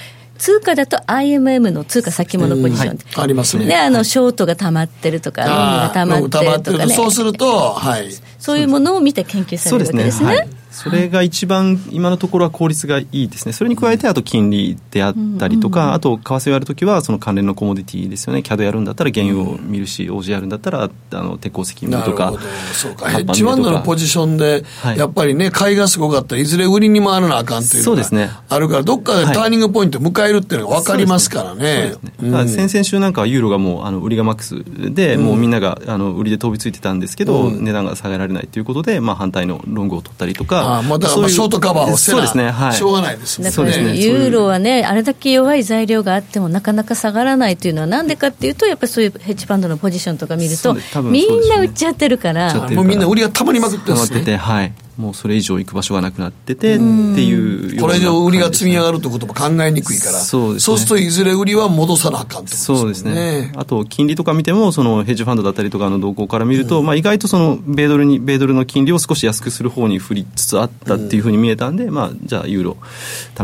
通貨だと IMM の通貨先物ポジション。って、ありますね。ね、あのショートが溜まってるとか、ロングが溜まってるとかね、そうすると、はい。そういうものを見て研究されるわけですね。それが一番今のところは効率がいいですね。それに加えてあと金利であったりとか、あと為替をやるときはその関連のコモディティですよね。CAD やるんだったら原油を見るし、OG やるんだったらあの鉄鉱石見るとかそうか。ヘッジファンドのポジションで、やっぱりね買いがすごかったらいずれ売りに回らなあかんっていうのがあるからどっかでターニングポイント迎えるっていうのが分かりますからね,、先々週なんかはユーロがもうあの売りがマックスで、もうみんながあの売りで飛びついてたんですけど、値段が下げられないということで、まあ、反対のロングを取ったりとかあまあだからショートカバーをせなそうですね、はい、しょうがないですね。そうですね。ユーロはねあれだけ弱い材料があってもなかなか下がらないというのはなんでかっていうとやっぱりそういうヘッジファンドのポジションとか見ると、みんな売っちゃってるから。もうみんな売りがたまりまくってますね。はいもうそれ以上行く場所がなくなっててっていうこれ以上売りが積み上がるってことも考えにくいから。そう,、そうするといずれ売りは戻さなあかんってことですね。そうですね。あと金利とか見てもそのヘッジファンドだったりとかの動向から見ると、まあ、意外とその米ドルに米ドルの金利を少し安くする方に振りつつあったっていうふうに見えたんで、まあ、じゃあユーロ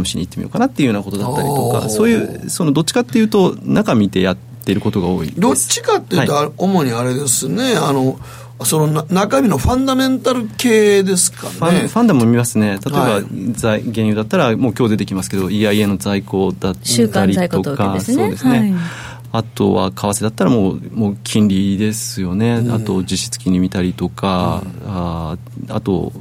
試しに行ってみようかなっていうようなことだったりとかそういうそのどっちかっていうと中見てやってることが多いどっちかっていうと、はい、主にあれですね。あのその中身のファンダメンタル系ですかね。ファンファンダも見ますね。例えば、はい、原油だったらもう今日出てきますけど EIA の在庫だったりとかそうですね、はい。あとは為替だったらもうもう金利ですよね、うん、あと実質金利見たりとか、うん、ああと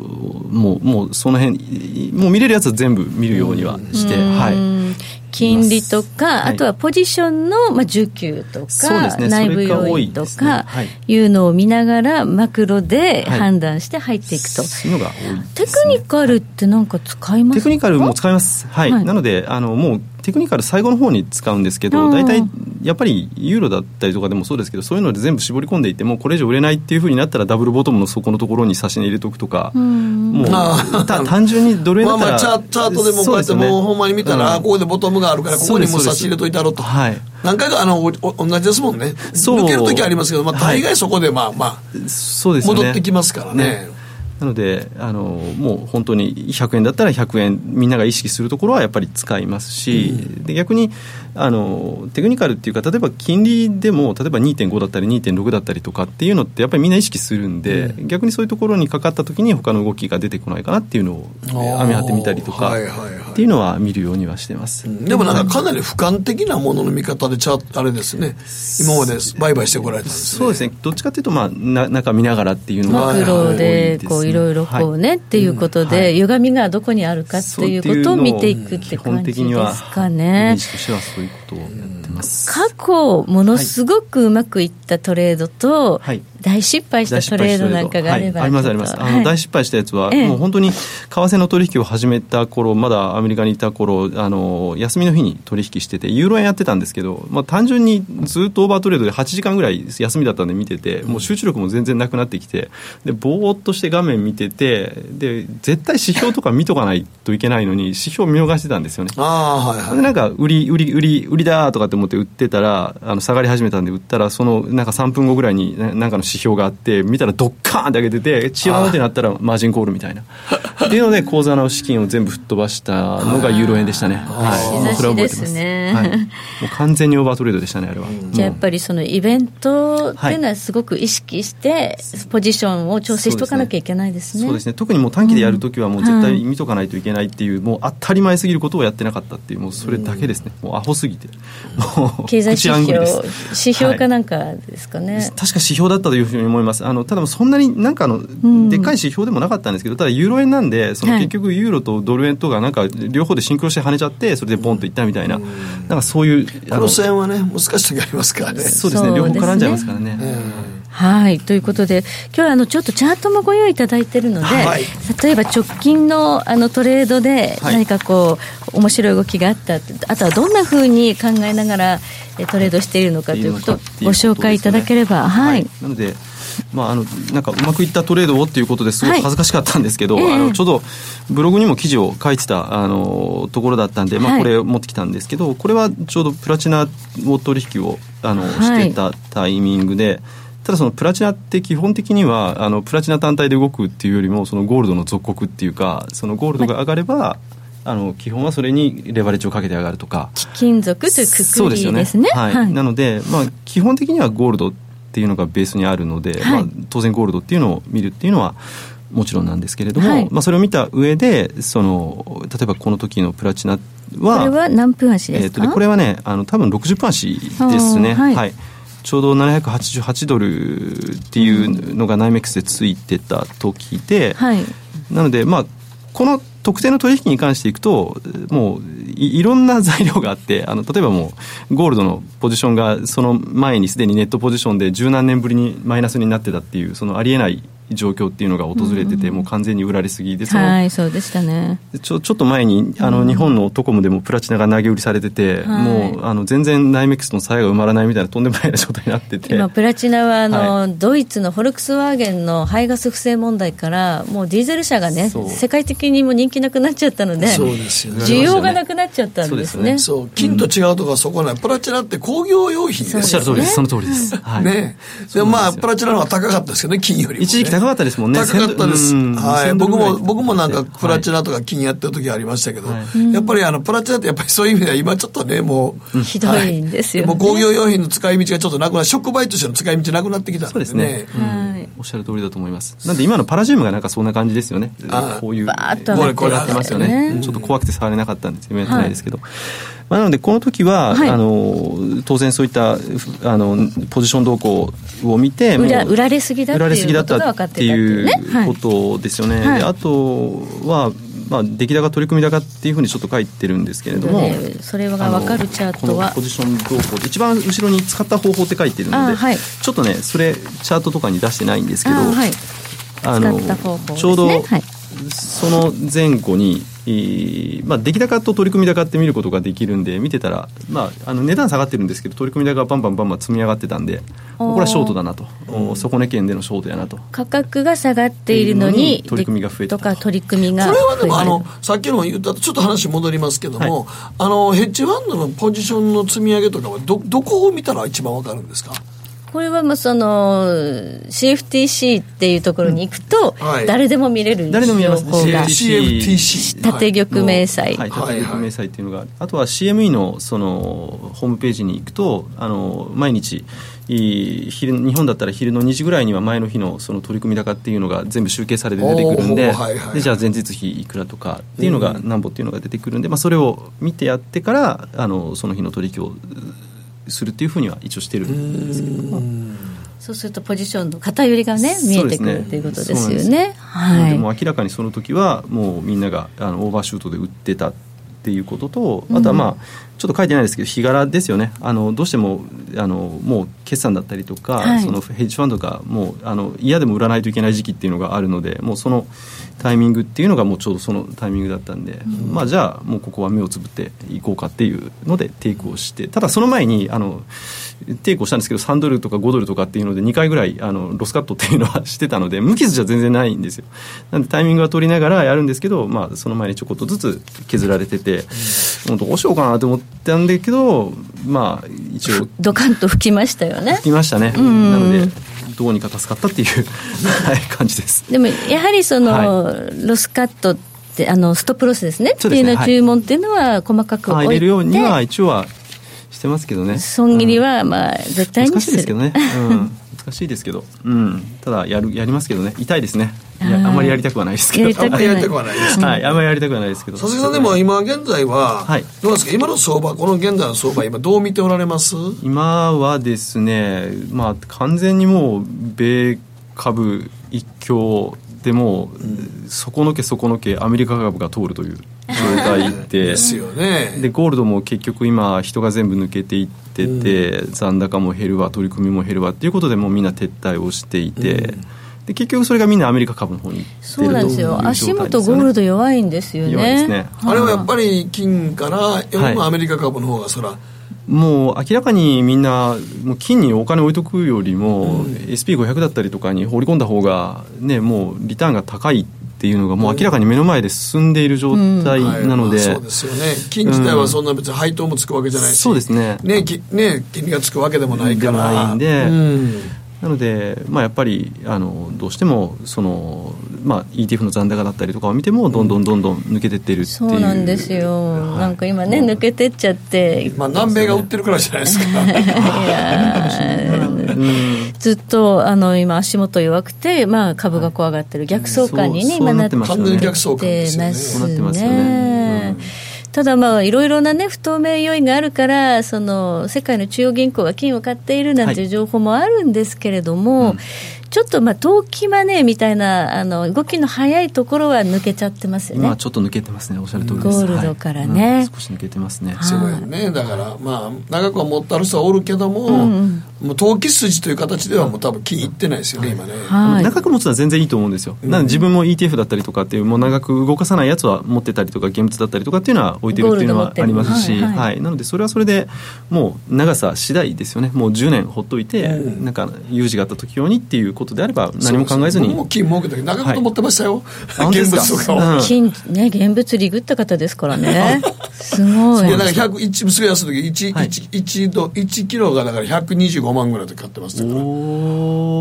もうもうその辺もう見れるやつは全部見るようにはして、うん、はい金利とか、あとはポジションの、まあ、需給とか、ね、内部要因とかいうのを見ながら、マクロで判断して入っていくと、いうのが多い、ね、テクニカルってなんか使いますテクニカルも使います、はい、はい、なのであのもうテクニカル最後の方に使うんですけど、大体やっぱりユーロだったりとかでもそうですけど、そういうので全部絞り込んでいて、もうこれ以上売れないっていうふうになったら、ダブルボトムの底のところに差し値入れておくとか、うもう単純にドル円だったら、まあ、まあチャートでもこうやってもうほんまに見たら、うん、ここでボトムがあるから、ここにも差し入れといたろと。はい。何回かあの同じですもんね、抜けるときありますけど、まあ、大概そこでまあまあ、そうですね、戻ってきますからね。ねなのであのもう本当に100円だったら100円みんなが意識するところはやっぱり使いますし、うん、で逆にあのテクニカルっていうか例えば金利でも例えば2.5だったり2.6だったりとかっていうのってやっぱりみんな意識するんで、うん、逆にそういうところにかかった時に他の動きが出てこないかなっていうのを網張ってみたりとか、っていうのは見るようにはしてます、うん、でもなんかかなり俯瞰的なものの見方でチャあれですね。今まで売買してこられたんですね。そうですね。どっちかっていうとまあな中見ながらっていうのがマクロでこういろいろこうね、はい、っていうことで、はい、歪みがどこにあるかっていうことを見ていくって感じですかね。としていうことを。過去、ものすごくうまくいったトレードと、はい、大失敗したトレードなんかがあれば、はい、ありますあります、あの大失敗したやつは、もう本当に為替の取引を始めた頃まだアメリカにいた頃あの休みの日に取引しててユーロ円やってたんですけど、まあ、単純にずっとオーバートレードで8時間ぐらい休みだったんで見ててもう集中力も全然なくなってきてでぼーっとして画面見ててで絶対指標とか見とかないといけないのに指標見逃してたんですよね。あ、はいはい、でなんか売り売り売り売りだとかって思って売ってたらあの下がり始めたんで売ったらそのなんか3分後ぐらいになんかの指標があって見たらドッカーンって上げててチラーってなったらマージンコールみたいな。っていうので口座の資金を全部吹っ飛ばしたのがユーロ円でしたね。はい。それは覚えてます。ね、はい、もう完全にオーバートレードでしたねあれは。じゃあやっぱりそのイベントっていうのはすごく意識してポジションを調整しとかなきゃいけないですね。そうですね。特にもう短期でやるときはもう絶対見とかないといけないっていう、もう当たり前すぎることをやってなかったっていうもうそれだけですね、もうアホすぎて。経済指標指標かなんかですかね、はい、確か指標だったというふうに思います。あのただそんなになんかのでっかい指標でもなかったんですけどただユーロ円なんでその結局ユーロとドル円とかなんか両方でシンクロして跳ねちゃってそれでボンといったみたいな、なんかそういうクロス円はね難しい時ありますからね。そうですね。両方絡んじゃいますからね、はい。ということで今日はあのちょっとチャートもご用意いただいてるので、はい、例えば直近のあのトレードで何かこう、面白い動きがあったあとはどんなふうに考えながらトレードしているのかということをご紹介いただければ、はい、なのでまあ、あのなんかうまくいったトレードをっていうことですごく恥ずかしかったんですけど、はい、あのちょうどブログにも記事を書いてたあのところだったんで、まあ、これを持ってきたんですけど、これはちょうどプラチナを取引をあの、してたタイミングで。ただそのプラチナって基本的にはあのプラチナ単体で動くっていうよりもそのゴールドの属国っていうかそのゴールドが上がれば、あの基本はそれにレバレッジをかけて上がるとか。貴金属というくくりですね。すね、はい、はい、なので、まあ、基本的にはゴールドっていうのがベースにあるので、はい、まあ、当然ゴールドっていうのを見るっていうのはもちろんなんですけれども、はい、まあ、それを見た上でその例えばこの時のプラチナはこれは何分足ですか、えー、これはねあの多分60分足ですね。はい、ちょうど788ドルっていうのがナイメックスでついてた時で、はい、なのでまあこの特定の取引に関していくともういろんな材料があってあの例えばもうゴールドのポジションがその前にすでにネットポジションで十何年ぶりにマイナスになってたっていうそのありえない状況っていうのが訪れてて、うん、もう完全に売られすぎではいそうでしたね。ちょちょっと前にあの、日本のトコムでもプラチナが投げ売りされてて、もうあの全然ナイメックスの鞘が埋まらないみたいなとんでもない状態になってて。今プラチナはあの、はい、ドイツのフォルクスワーゲンの排ガス不正問題からもうディーゼル車がね世界的にも人気なくなっちゃったのでそうですよ、ね、需要がなくなっちゃったんですね。そう、ね、金と違うとこはそこないプラチナって工業用品ですおっしゃる通りです。その通りです、はい、ねでもまあプラチナの方が高かったですけどね金よりも、ね、一時期高かったですもんねかったです。はい。僕も、僕もなんかプラチナとか金やってる時ありましたけど、やっぱりあの、プラチナってやっぱりそういう意味では今ちょっとね、もう。ひどいんですよ、もう工業用品の使い道がちょっとなくな触媒としての使い道なくなってきたんですね。おっしゃる通りだと思います。なんで今のパラジウムがなんかそんな感じですよね。こういう。バーッとこれ、これやってますよね。ちょっと怖くて触れなかったんですよ。やってないですけど。まあ、なのでこの時は、はい、あの当然そういったあのポジション動向を見て売ら売られすぎだっていうことが分かっていうことですよね。はい、あとはまあ、出来高、取り組み高っていうふうにちょっと書いてるんですけれども、ね、それが分かるチャートは。ポジション動向一番後ろに使った方法って書いてるので、はい、ちょっとねそれチャートとかに出してないんですけどあ、はい、あの、ちょうど、その前後にまあ、出来高と取り組み高って見ることができるんで見てたら、まあ、あの値段下がってるんですけど取り組み高がバンバンバンバン積み上がってたんでこれはショートだなと、底値圏でのショートやなと。価格が下がっているのに取り組みが増えたと。か取り組みがこれはでもあのさっきの言ったとちょっと話戻りますけども、はい、あのヘッジファンドのポジションの積み上げとかはどどこを見たら一番わかるんですか？これはもうその CFTC っていうところに行くと、誰でも見れる誰でも見れますね。CFTC 縦玉明細、はい、縦玉明細っていうのがあとは CME のそのホームページに行くとあの毎日昼日本だったら昼の2時ぐらいには前の日のその取り組み高っていうのが全部集計されて出てくるんででじゃあ前日比いくらとかっていうのが何ぼっていうのが出てくるんで、まあ、それを見てやってからあのその日の取引をするっていうふうには一応してるんですけど。も。そうするとポジションの偏りがね見えてくるっていうことですよね。はい、でも明らかにその時はもうみんながあのオーバーシュートで打ってたっていうこととあとはまあ、ちょっと書いてないですけど日柄ですよね。あのどうしてもあのもう決算だったりとか、はい、そのヘッジファンドがもうあの嫌でも売らないといけない時期っていうのがあるのでもうそのタイミングっていうのがもうちょうどそのタイミングだったんで、うん、まあじゃあもうここは目をつぶっていこうかっていうのでテイクをしてただその前にあのテイクをしたんですけど3ドルとか5ドルとかっていうので2回ぐらいあのロスカットっていうのはしてたので無傷じゃ全然ないんですよ。なんでタイミングは取りながらやるんですけど、まあ、その前にちょこっとずつ削られてて、うん、どうしようかなと思ったんだけどまあ一応ドカンと吹きましたよね。吹きましたね。なのでどうにか助かったっていう感じです。でもやはりその、はい、ロスカットってあのストップロスですね。っていうの注文っていうのは細かく置いて、入れるようには一応はしてますけどね。損切りはまあ絶対に難しいですけどね、うん、難しいですけど、うん、ただやるやりますけどね。痛いですね。いやあんまりやりたくはないですけど。やりたくはない。ですはいあんまりやりたくはないですけど。佐々木さんでも今現在は、はい、どうですか？今の相場この現在の相場今どう見ておられます？今はですねまあ完全にもう米株一強でも、うん、底のけ底のけアメリカ株が通るという状態でですよね。でゴールドも結局今人が全部抜けていってて、うん、残高も減るわ取り組みも減るわっていうことでもうみんな撤退をしていて、うん、で結局それがみんなアメリカ株の方にそうなんですよ、足元ゴールド弱いんですよね。弱いですね、あれはやっぱり金からよりもアメリカ株の方がそら、はいもう明らかにみんなもう金にお金置いとくよりも、うん、SP500 だったりとかに放り込んだ方がねもうリターンが高いっていうのがもう明らかに目の前で進んでいる状態なので、うんはい。まあ、そうですよね。金自体はそんな別に配当もつくわけじゃないし、そうですね。ねきね金利がつくわけでもないから。ないんで、なので、まあ、やっぱりあのどうしてもその、まあ、ETF の残高だったりとかを見てもどんどんどんどん抜けてってるっていう。そうなんですよ、はい、なんか今ね抜けてっちゃって、まあ、南米が売ってるからじゃないですか。ずっとあの今足元弱くて、まあ、株が怖がってる。逆相関にね、今なってますね。そうなってますよね、ただまあいろいろなね不透明要因があるからその世界の中央銀行が金を買っているなんてい。う情報もあるんですけれども、はいうんちょっとまあ投機マネーみたいなあの動きの早いところは抜けちゃってますよね。まあちょっと抜けてますね。おっしゃる通りです。ゴールドからね、はいうん、少し抜けてますね。そうよね。だからまあ長くは持ってある人はおるけども、うん、もう投機筋という形ではもう多分金いってないですよね、今ね。はい、長く持つのは全然いいと思うんですよ。なので自分も ETF だったりとかっていうもう長く動かさないやつは持ってたりとか現物だったりとかっていうのは置いてるっていうのはありますし、はい、はい、なのでそれはそれでもう長さ次第ですよね。もう10年ほっといて、うん、なんか有事があった時用にっていうことであれば何も考えずに。も金儲けたけど長くと思ってましたよ。現物とかを。金ね現物リグった方ですからね。すごい。いやなんか100一安い時1、はい、1, 1, 度1キロがだから125万ぐらいで買ってましたから。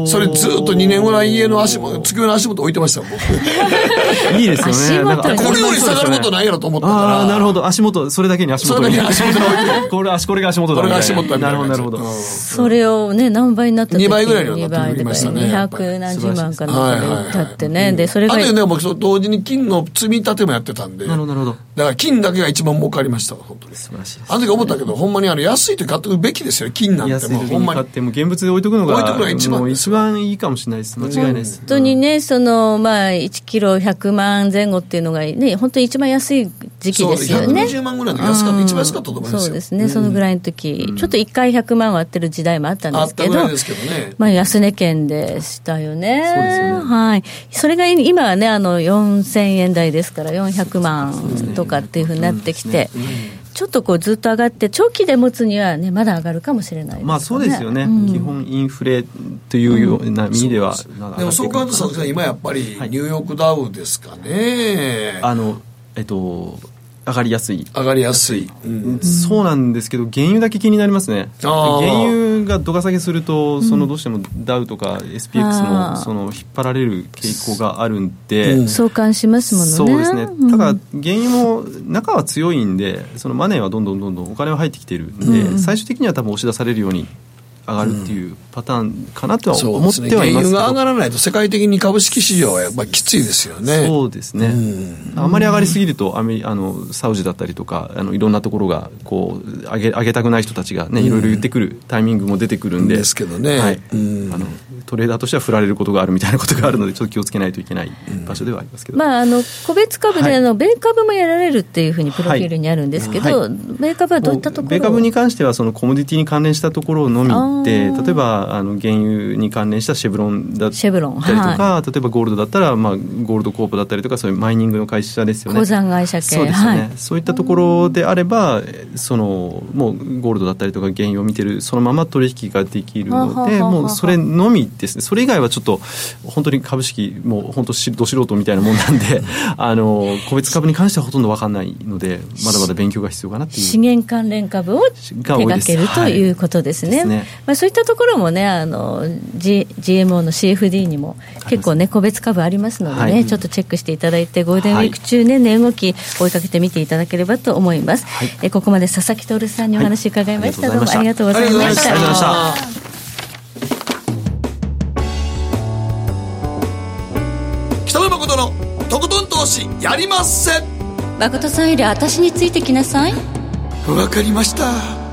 それずっと2年ぐらい家の足元机の足元置いてました いいですよね。これより下がることないやろと思ったから。ああなるほど足元それだけに足元それだけに足元に置いて。これ足これが足元だ。これが足元だ。なるほどなるほど。それをね何倍になった時2倍ぐらいになってましたね。200何十万かなってってね。でそれが。あとね僕同時に金の積み立てもやってたんで。なるほどなるほど。だから金だけが一番儲かりました本当に。素晴らしい。あの時思ったけどほんまにあの安いと買っておくべきですよ金なんてもうほんまに。買っても現物で置いとくのが置いとくのが一番一番いいかもしれないです。間違いないです。本当にねそのまあ1キロ100万前後っていうのがね本当に一番安い時期ですよね。120万ぐらいの安かった一番安かったと思いますよ。そうですね、そのぐらいの時、ちょっと1回100万割ってる時代もあったんですけど、ですけどね、まあ安値圏でしたよね。そうですよね。はい。それが今はねあの4000円台ですから400万とかっていうふうになってきて。ちょっとこうずっと上がって、長期で持つには、ね、まだ上がるかもしれない、ね、まあそうですよね、うん、基本インフレというような意味では、うん、でもそう考えると、今やっぱりニューヨークダウですかね。はい、あのえっと上がりやすい。上がりやすい、うん、そうなんですけど原油だけ気になりますね。原油がどか下げするとそのどうしてもダウとか SPX もその引っ張られる傾向があるんで、うん、相関しますもんね。そうですね。ただ原油も中は強いんでそのマネーはどんどんどんどんお金は入ってきてるんで、うん、最終的には多分押し出されるように上がるっていうパターンかなとは思ってはいますけど、ね、原油が上がらないと世界的に株式市場はやっぱりきついですよね。そうですね、あん。まり上がりすぎるとアメリあのサウジだったりとかあのいろんなところがこう上げ上げたくない人たちがねいろいろ言ってくるタイミングも出てくるんで、ですけどね、はい、あのトレーダーとしては振られることがあるみたいなことがあるのでちょっと気をつけないといけない場所ではありますけど、まあ、あの個別株で、あの米株もやられるっていうふうにプロフィールにあるんですけど、はい、米株はどういったところ米株に関してはそのコモディティに関連したところのみで例えばあの原油に関連したシェブロンだったりとか、はい、例えばゴールドだったら、まあ、ゴールドコープだったりとかそういうマイニングの会社ですよね。鉱山会社系そうですね、はい、そういったところであればそのもうゴールドだったりとか原油を見てるそのまま取引ができるのでもうそれのみですね。それ以外はちょっと本当に株式もう本当ど素人みたいなもんなんで あの個別株に関してはほとんど分かんないのでまだまだ勉強が必要かなっていう。資源関連株を手掛けるということですね。はい。すね、まあ、そういったところもねあの、G、GMO の CFD にも結構ね個別株ありますのでね、はい、ちょっとチェックしていただいてゴールデンウィーク中ね、値動き追いかけてみていただければと思います、はい、えここまで佐々木徹さんにお話伺いました、どうもありがとうございました。ありがとうございました。誠のとことん投資やりまっせ誠さんより私についてきなさい。わかりました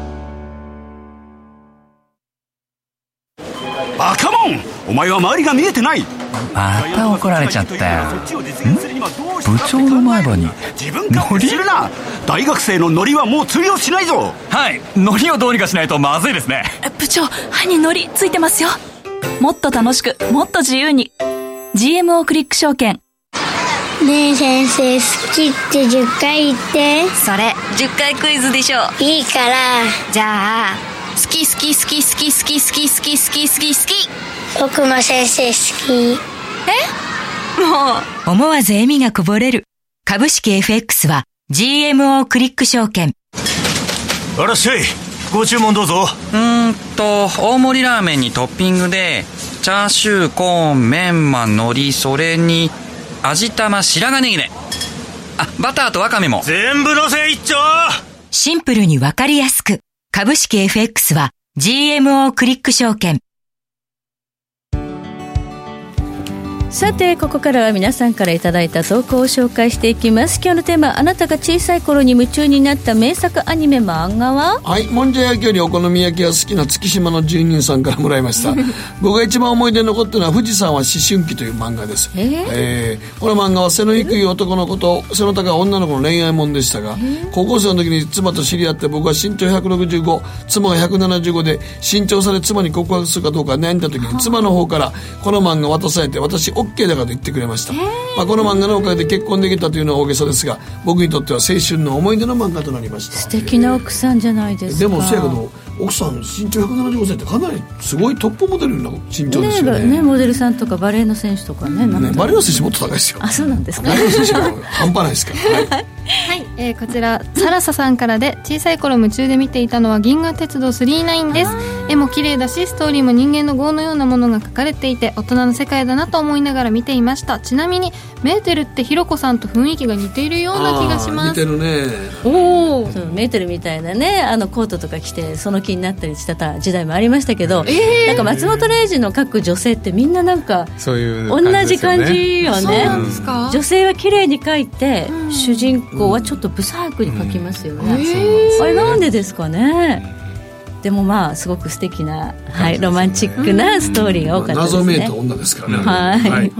バカモン。お前は周りが見えてない。また怒られちゃったよ。部長の前歯に自分勝手するな。大学生のノリはもう通用しないぞ。はい。ノリをどうにかしないとまずいですね。部長歯にノリついてますよ。もっと楽しくもっと自由に。GMO クリック証券。ねえ先生好きって10回言って。それ10回クイズでしょいいから。じゃあ好き好き好き好き好き好き好き好き好き好き僕も先生好き。え？もう。思わず笑みがこぼれる。株式 FX は GMO クリック証券。あらっしゃい。ご注文どうぞ。うんと大盛りラーメンにトッピングでチャーシューコーンメンマ海苔それに味玉白髪ネギねあバターとワカメも。全部のせ一丁。シンプルにわかりやすく株式 FX は GMO クリック証券。さてここからは皆さんからいただいた投稿を紹介していきます。今日のテーマあなたが小さい頃に夢中になった名作アニメ漫画は？はいもんじゃ焼きよりお好み焼きが好きな月島の住人さんからもらいました。僕が一番思い出に残ってるのは「富士山は思春期」という漫画です、えー？えーこの漫画は背の低い男の子と背の高い女の子の恋愛もんでしたが、高校生の時に妻と知り合って僕は身長165妻が175で身長差で妻に告白するかどうか悩んだ時に妻の方からこの漫画渡されて私 OK だからと言ってくれました、まあ、この漫画のおかげで結婚できたというのは大げさですが僕にとっては青春の思い出の漫画となりました。素敵な奥さんじゃないですか。でもせやけど奥さん身長175センチってかなりすごいトップモデルの身長ですよね。ねねモデルさんとかバレーの選手とかねねバレーの選手もっと高いですよ。あそうなんですか？バレーの選手は半端ないですから、はい。はい、えーこちらサラサさんからで小さい頃夢中で見ていたのは銀河鉄道999です。絵も綺麗だしストーリーも人間の業のようなものが書かれていて大人の世界だなと思いながら見ていました。ちなみにメーテルってひろこさんと雰囲気が似ているような気がします。似てるね。おおメーテルみたいなねあのコートとか着てその気になったりしてた時代もありましたけど、なんか松本零士の書く女性ってみんななんかそういう同じ感じよね。女性は綺麗に書いて、主人公はちょっとブサークに書きますよね、あれなんでですかね？でもまあすごく素敵な、はい、ロマンチックなストーリーが多かったですね、謎めいた女ですからねは。い、はい。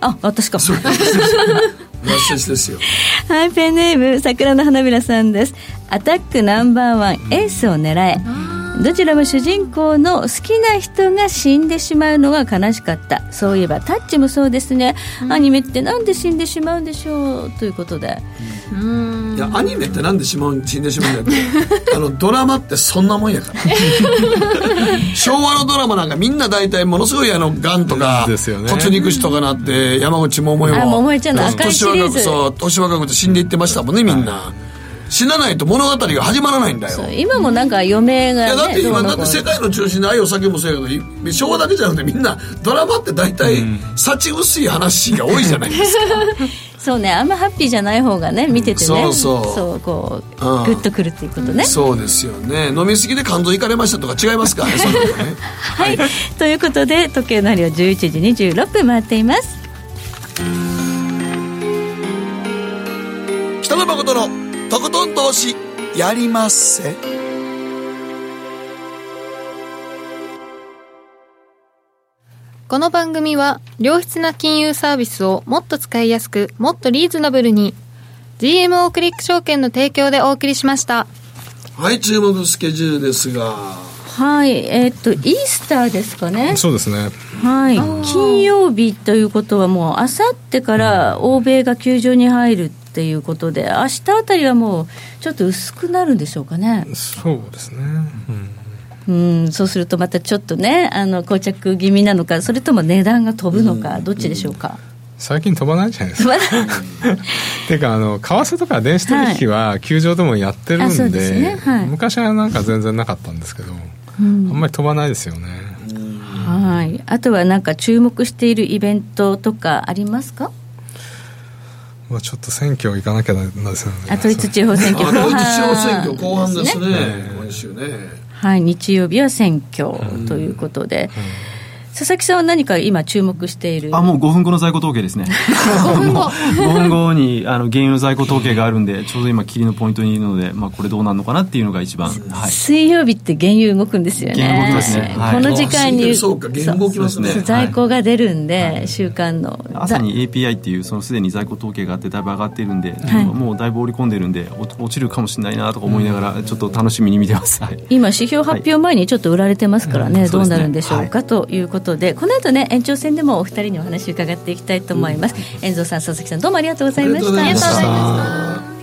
あ私か 私ですよ。はい、ペンネーム桜の花びらさんです。アタックナンバーワンエースを狙え。どちらも主人公の好きな人が死んでしまうのが悲しかった。そういえばタッチもそうですね、アニメってなんで死んでしまうんでしょうということで。いやアニメってなんでしまう死んでしまうんだって。あのドラマってそんなもんやから。昭和のドラマなんかみんな大体ものすごいあのガンとかですよね。骨肉腫とかなって山口百恵もあ百恵ちゃんの赤いシリーズ。年若くそう年若くて死んでいってましたもんねみんな、死なないと物語が始まらないんだよ。今もなんか余命が、ね、いやだって今だって世界の中心で愛を叫ぶもそうやけどい昭和だけじゃなくてみんなドラマって大体幸薄い話が多いじゃないですか。そうねあんまハッピーじゃない方がね見ててね。そうそう。そうこううん。グッとくるっていうことね。そうですよね。飲みすぎで肝臓いかれましたとか違いますからね そんなのね。はい、ということで時計の針は11時26分回っています。北野誠のとことん投資やりまっせ。この番組は良質な金融サービスをもっと使いやすくもっとリーズナブルに GMO クリック証券の提供でお送りしました。はい注目スケジュールですが。はいえっとイースターですかね。そうですね。はい。金曜日ということはもうあさってから欧米が球場に入るっていうことで明日あたりはもうちょっと薄くなるんでしょうかね。そうですね、うん。うん。そうするとまたちょっとねあの膠着気味なのかそれとも値段が飛ぶのか、どっちでしょうか、最近飛ばないじゃないですか。っ ていうかあの為替とか電子取引は球場でもやってるんで,、ですね。はい。昔はなんか全然なかったんですけど、うん。あんまり飛ばないですよね、はい、あとはなんか注目しているイベントとかありますか？まあ、ちょっと選挙行かなきゃなんですよね。あ統一地方選挙。統一地方選半挙 後半ですね。ね今週ね。はい、日曜日は選挙ということで、佐々木さんは何か今注目している？あもう5分後の在庫統計ですね。5分後。5分後にあの原油の在庫統計があるんでちょうど今切りのポイントにいるので、まあ、これどうなるのかなっていうのが一番、はい、水曜日って原油動くんですよね。原油動きますね。はい。この時間にそうか原油動きますね。在庫が出るんで、週間の。朝に API っていうそのすでに在庫統計があってだいぶ上がっているんで、はい。もうだいぶ織り込んでるんで落落ちるかもしれないなとか思いながらちょっと楽しみに見てます、はい。今指標発表前にちょっと売られてますからね、うんどうなるんでしょうか、ということでこの後ね延長戦でもお二人にお話伺っていきたいと思います、遠藤さん佐々木さんどうもありがとうございました。ありがとうございました